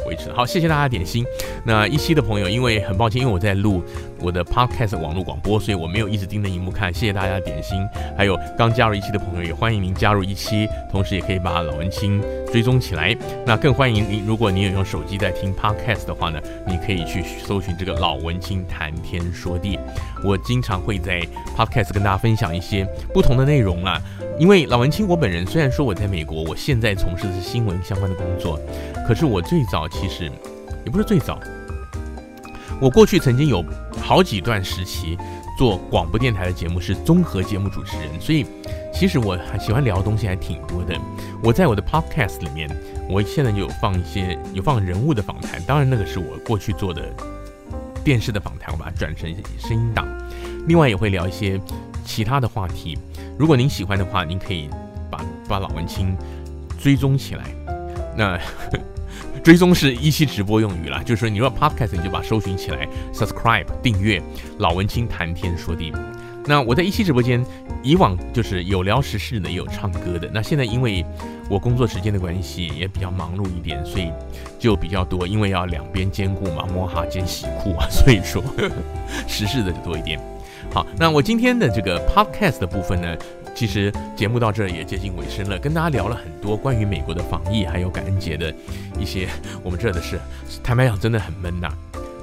维持的。好，谢谢大家点心。那一期的朋友，因为很抱歉，因为我在录我的 podcast 网络广播，所以我没有一直盯着荧幕看。谢谢大家点心。还有刚加入一期的朋友，也欢迎您加入一期，同时也可以把老文青追踪起来。那更欢迎您，如果你有用手机在听 podcast 的话呢，你可以去搜寻这个老文青谈天说地。我经常会在 podcast 跟大家分享一些不同的内容啦。因为老文青，我本人虽然说我在美国，我现在从事的是新闻相关的工作，可是我最早其实也不是最早，我过去曾经有好几段时期做广播电台的节目，是综合节目主持人，所以其实我还喜欢聊的东西还挺多的。我在我的 podcast 里面，我现在就有放一些有放人物的访谈，当然那个是我过去做的电视的访谈，我把它转成声音档，另外也会聊一些其他的话题。如果您喜欢的话，您可以把把老文青追踪起来。那 追踪是一期直播用语啦，就是说你若 podcast 你就把搜寻起来，subscribe 订阅老文青谈天说地。那我在一期直播间，以往就是有聊时事的，也有唱歌的。那现在因为我工作时间的关系，也比较忙碌一点，所以就比较多，因为要两边兼顾嘛，摸哈兼洗裤啊，所以说呵 呵时事的就多一点。好，那我今天的这个 podcast 的部分呢，其实节目到这儿也接近尾声了，跟大家聊了很多关于美国的防疫，还有感恩节的一些我们这儿的事。坦白讲，真的很闷呐。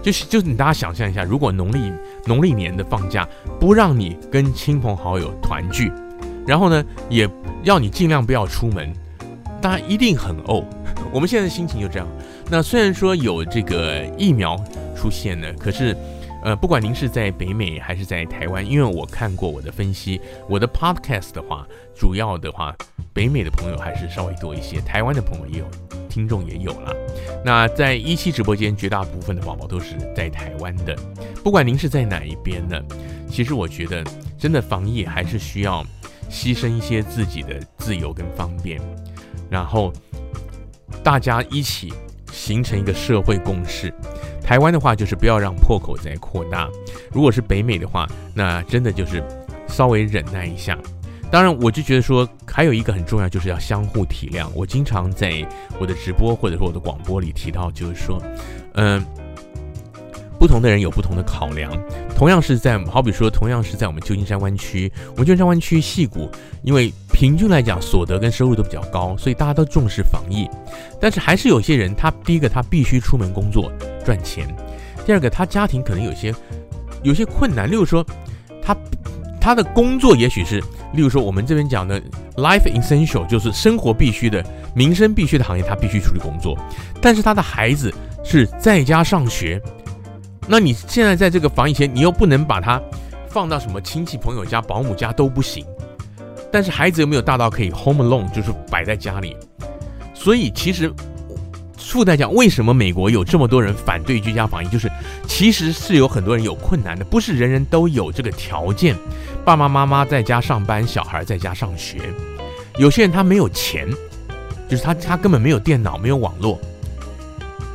就是就是你大家想象一下，如果农历农历年的放假不让你跟亲朋好友团聚，然后呢也要你尽量不要出门，大家一定很怄。我们现在的心情就这样。那虽然说有这个疫苗出现了，可是呃，不管您是在北美还是在台湾，因为我看过我的分析，我的 podcast 的话，主要的话，北美的朋友还是稍微多一些，台湾的朋友也有。听众也有了，那在一期直播间，绝大部分的宝宝都是在台湾的。不管您是在哪一边的，其实我觉得，真的防疫还是需要牺牲一些自己的自由跟方便，然后大家一起形成一个社会共识。台湾的话，就是不要让破口再扩大；如果是北美的话，那真的就是稍微忍耐一下。当然，我就觉得说，还有一个很重要，就是要相互体谅。我经常在我的直播或者说我的广播里提到，就是说，嗯、不同的人有不同的考量。同样是在，好比说，同样是在我们旧金山湾区，我们旧金山湾区矽谷，因为平均来讲所得跟收入都比较高，所以大家都重视防疫。但是还是有些人，他第一个他必须出门工作赚钱，第二个他家庭可能有些有些困难，例如说他。他的工作也许是，例如说我们这边讲的 life essential，就是生活必须的、民生必须的行业，他必须出去工作。但是他的孩子是在家上学，那你现在在这个防疫前，你又不能把它放到什么亲戚朋友家、保姆家都不行。但是孩子又没有大到可以 home alone，就是摆在家里。所以其实。附带讲，为什么美国有这么多人反对居家防疫？就是其实是有很多人有困难的，不是人人都有这个条件。爸爸妈妈在家上班，小孩在家上学，有些人他没有钱，就是他他根本没有电脑，没有网络，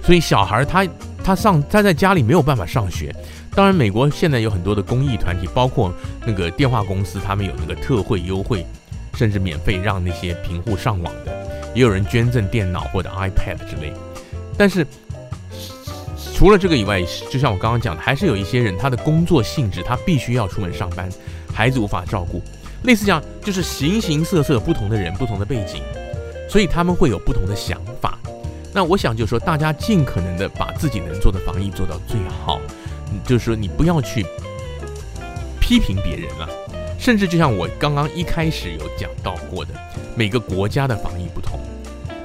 所以小孩他他上他在家里没有办法上学。当然，美国现在有很多的公益团体，包括那个电话公司，他们有那个特惠优惠，甚至免费让那些贫户上网的，也有人捐赠电脑或者 iPad 之类。但是除了这个以外，就像我刚刚讲的，还是有一些人他的工作性质，他必须要出门上班，孩子无法照顾，类似这样，就是形形色色不同的人，不同的背景，所以他们会有不同的想法。那我想就是说，大家尽可能的把自己能做的防疫做到最好，就是说你不要去批评别人了，甚至就像我刚刚一开始有讲到过的，每个国家的防疫不同。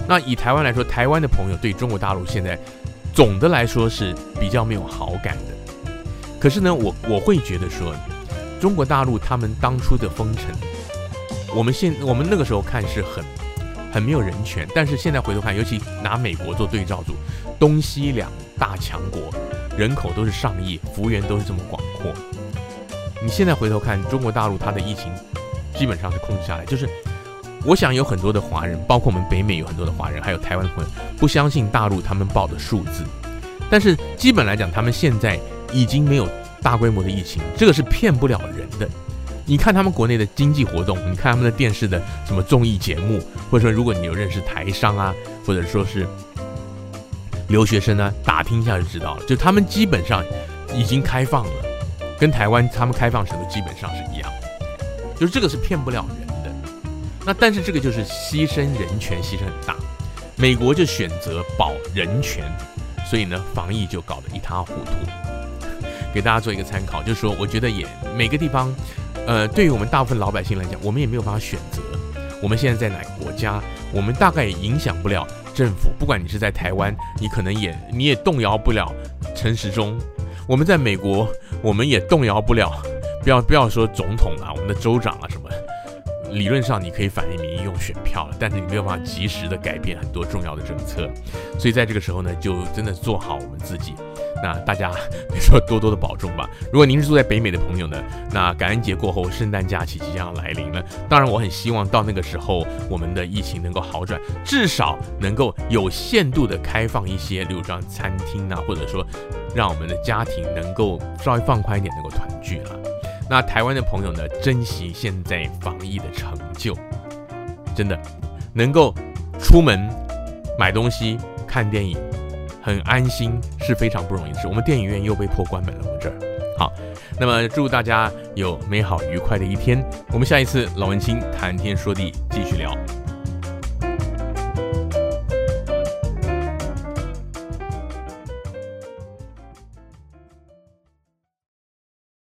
那以台湾来说，台湾的朋友对中国大陆现在总的来说是比较没有好感的。可是呢，我我会觉得说，中国大陆他们当初的封城，我们现我们那个时候看是很很没有人权，但是现在回头看，尤其拿美国做对照组，东西两大强国，人口都是上亿，幅员都是这么广阔。你现在回头看中国大陆，它的疫情基本上是控制下来，就是。我想有很多的华人，包括我们北美有很多的华人，还有台湾的朋友，不相信大陆他们报的数字。但是基本来讲，他们现在已经没有大规模的疫情，这个是骗不了人的。你看他们国内的经济活动，你看他们的电视的什么综艺节目，或者说如果你有认识台商啊，或者说是留学生啊，打听一下就知道了。就他们基本上已经开放了，跟台湾他们开放程度基本上是一样，就是这个是骗不了人的。那但是这个就是牺牲人权，牺牲很大。美国就选择保人权，所以呢，防疫就搞得一塌糊涂。给大家做一个参考，就是说，我觉得也每个地方，呃，对于我们大部分老百姓来讲，我们也没有办法选择。我们现在在哪个国家，我们大概也影响不了政府。不管你是在台湾，你可能也你也动摇不了陈时中。我们在美国，我们也动摇不了，不要不要说总统啊，我们的州长啊什么。理论上你可以反映民意用选票了，但是你没有办法及时的改变很多重要的政策，所以在这个时候呢，就真的做好我们自己。那大家别说多多的保重吧。如果您是住在北美的朋友呢，那感恩节过后，圣诞假期即将要来临了。当然，我很希望到那个时候，我们的疫情能够好转，至少能够有限度的开放一些，例如像餐厅啊，或者说让我们的家庭能够稍微放宽一点，能够团聚了。那台湾的朋友呢，珍惜现在防疫的成就，真的能够出门买东西、看电影，很安心是非常不容易的事。我们电影院又被迫关门了，我们这儿。好，那么祝大家有美好愉快的一天。我们下一次老文青谈天说地继续聊。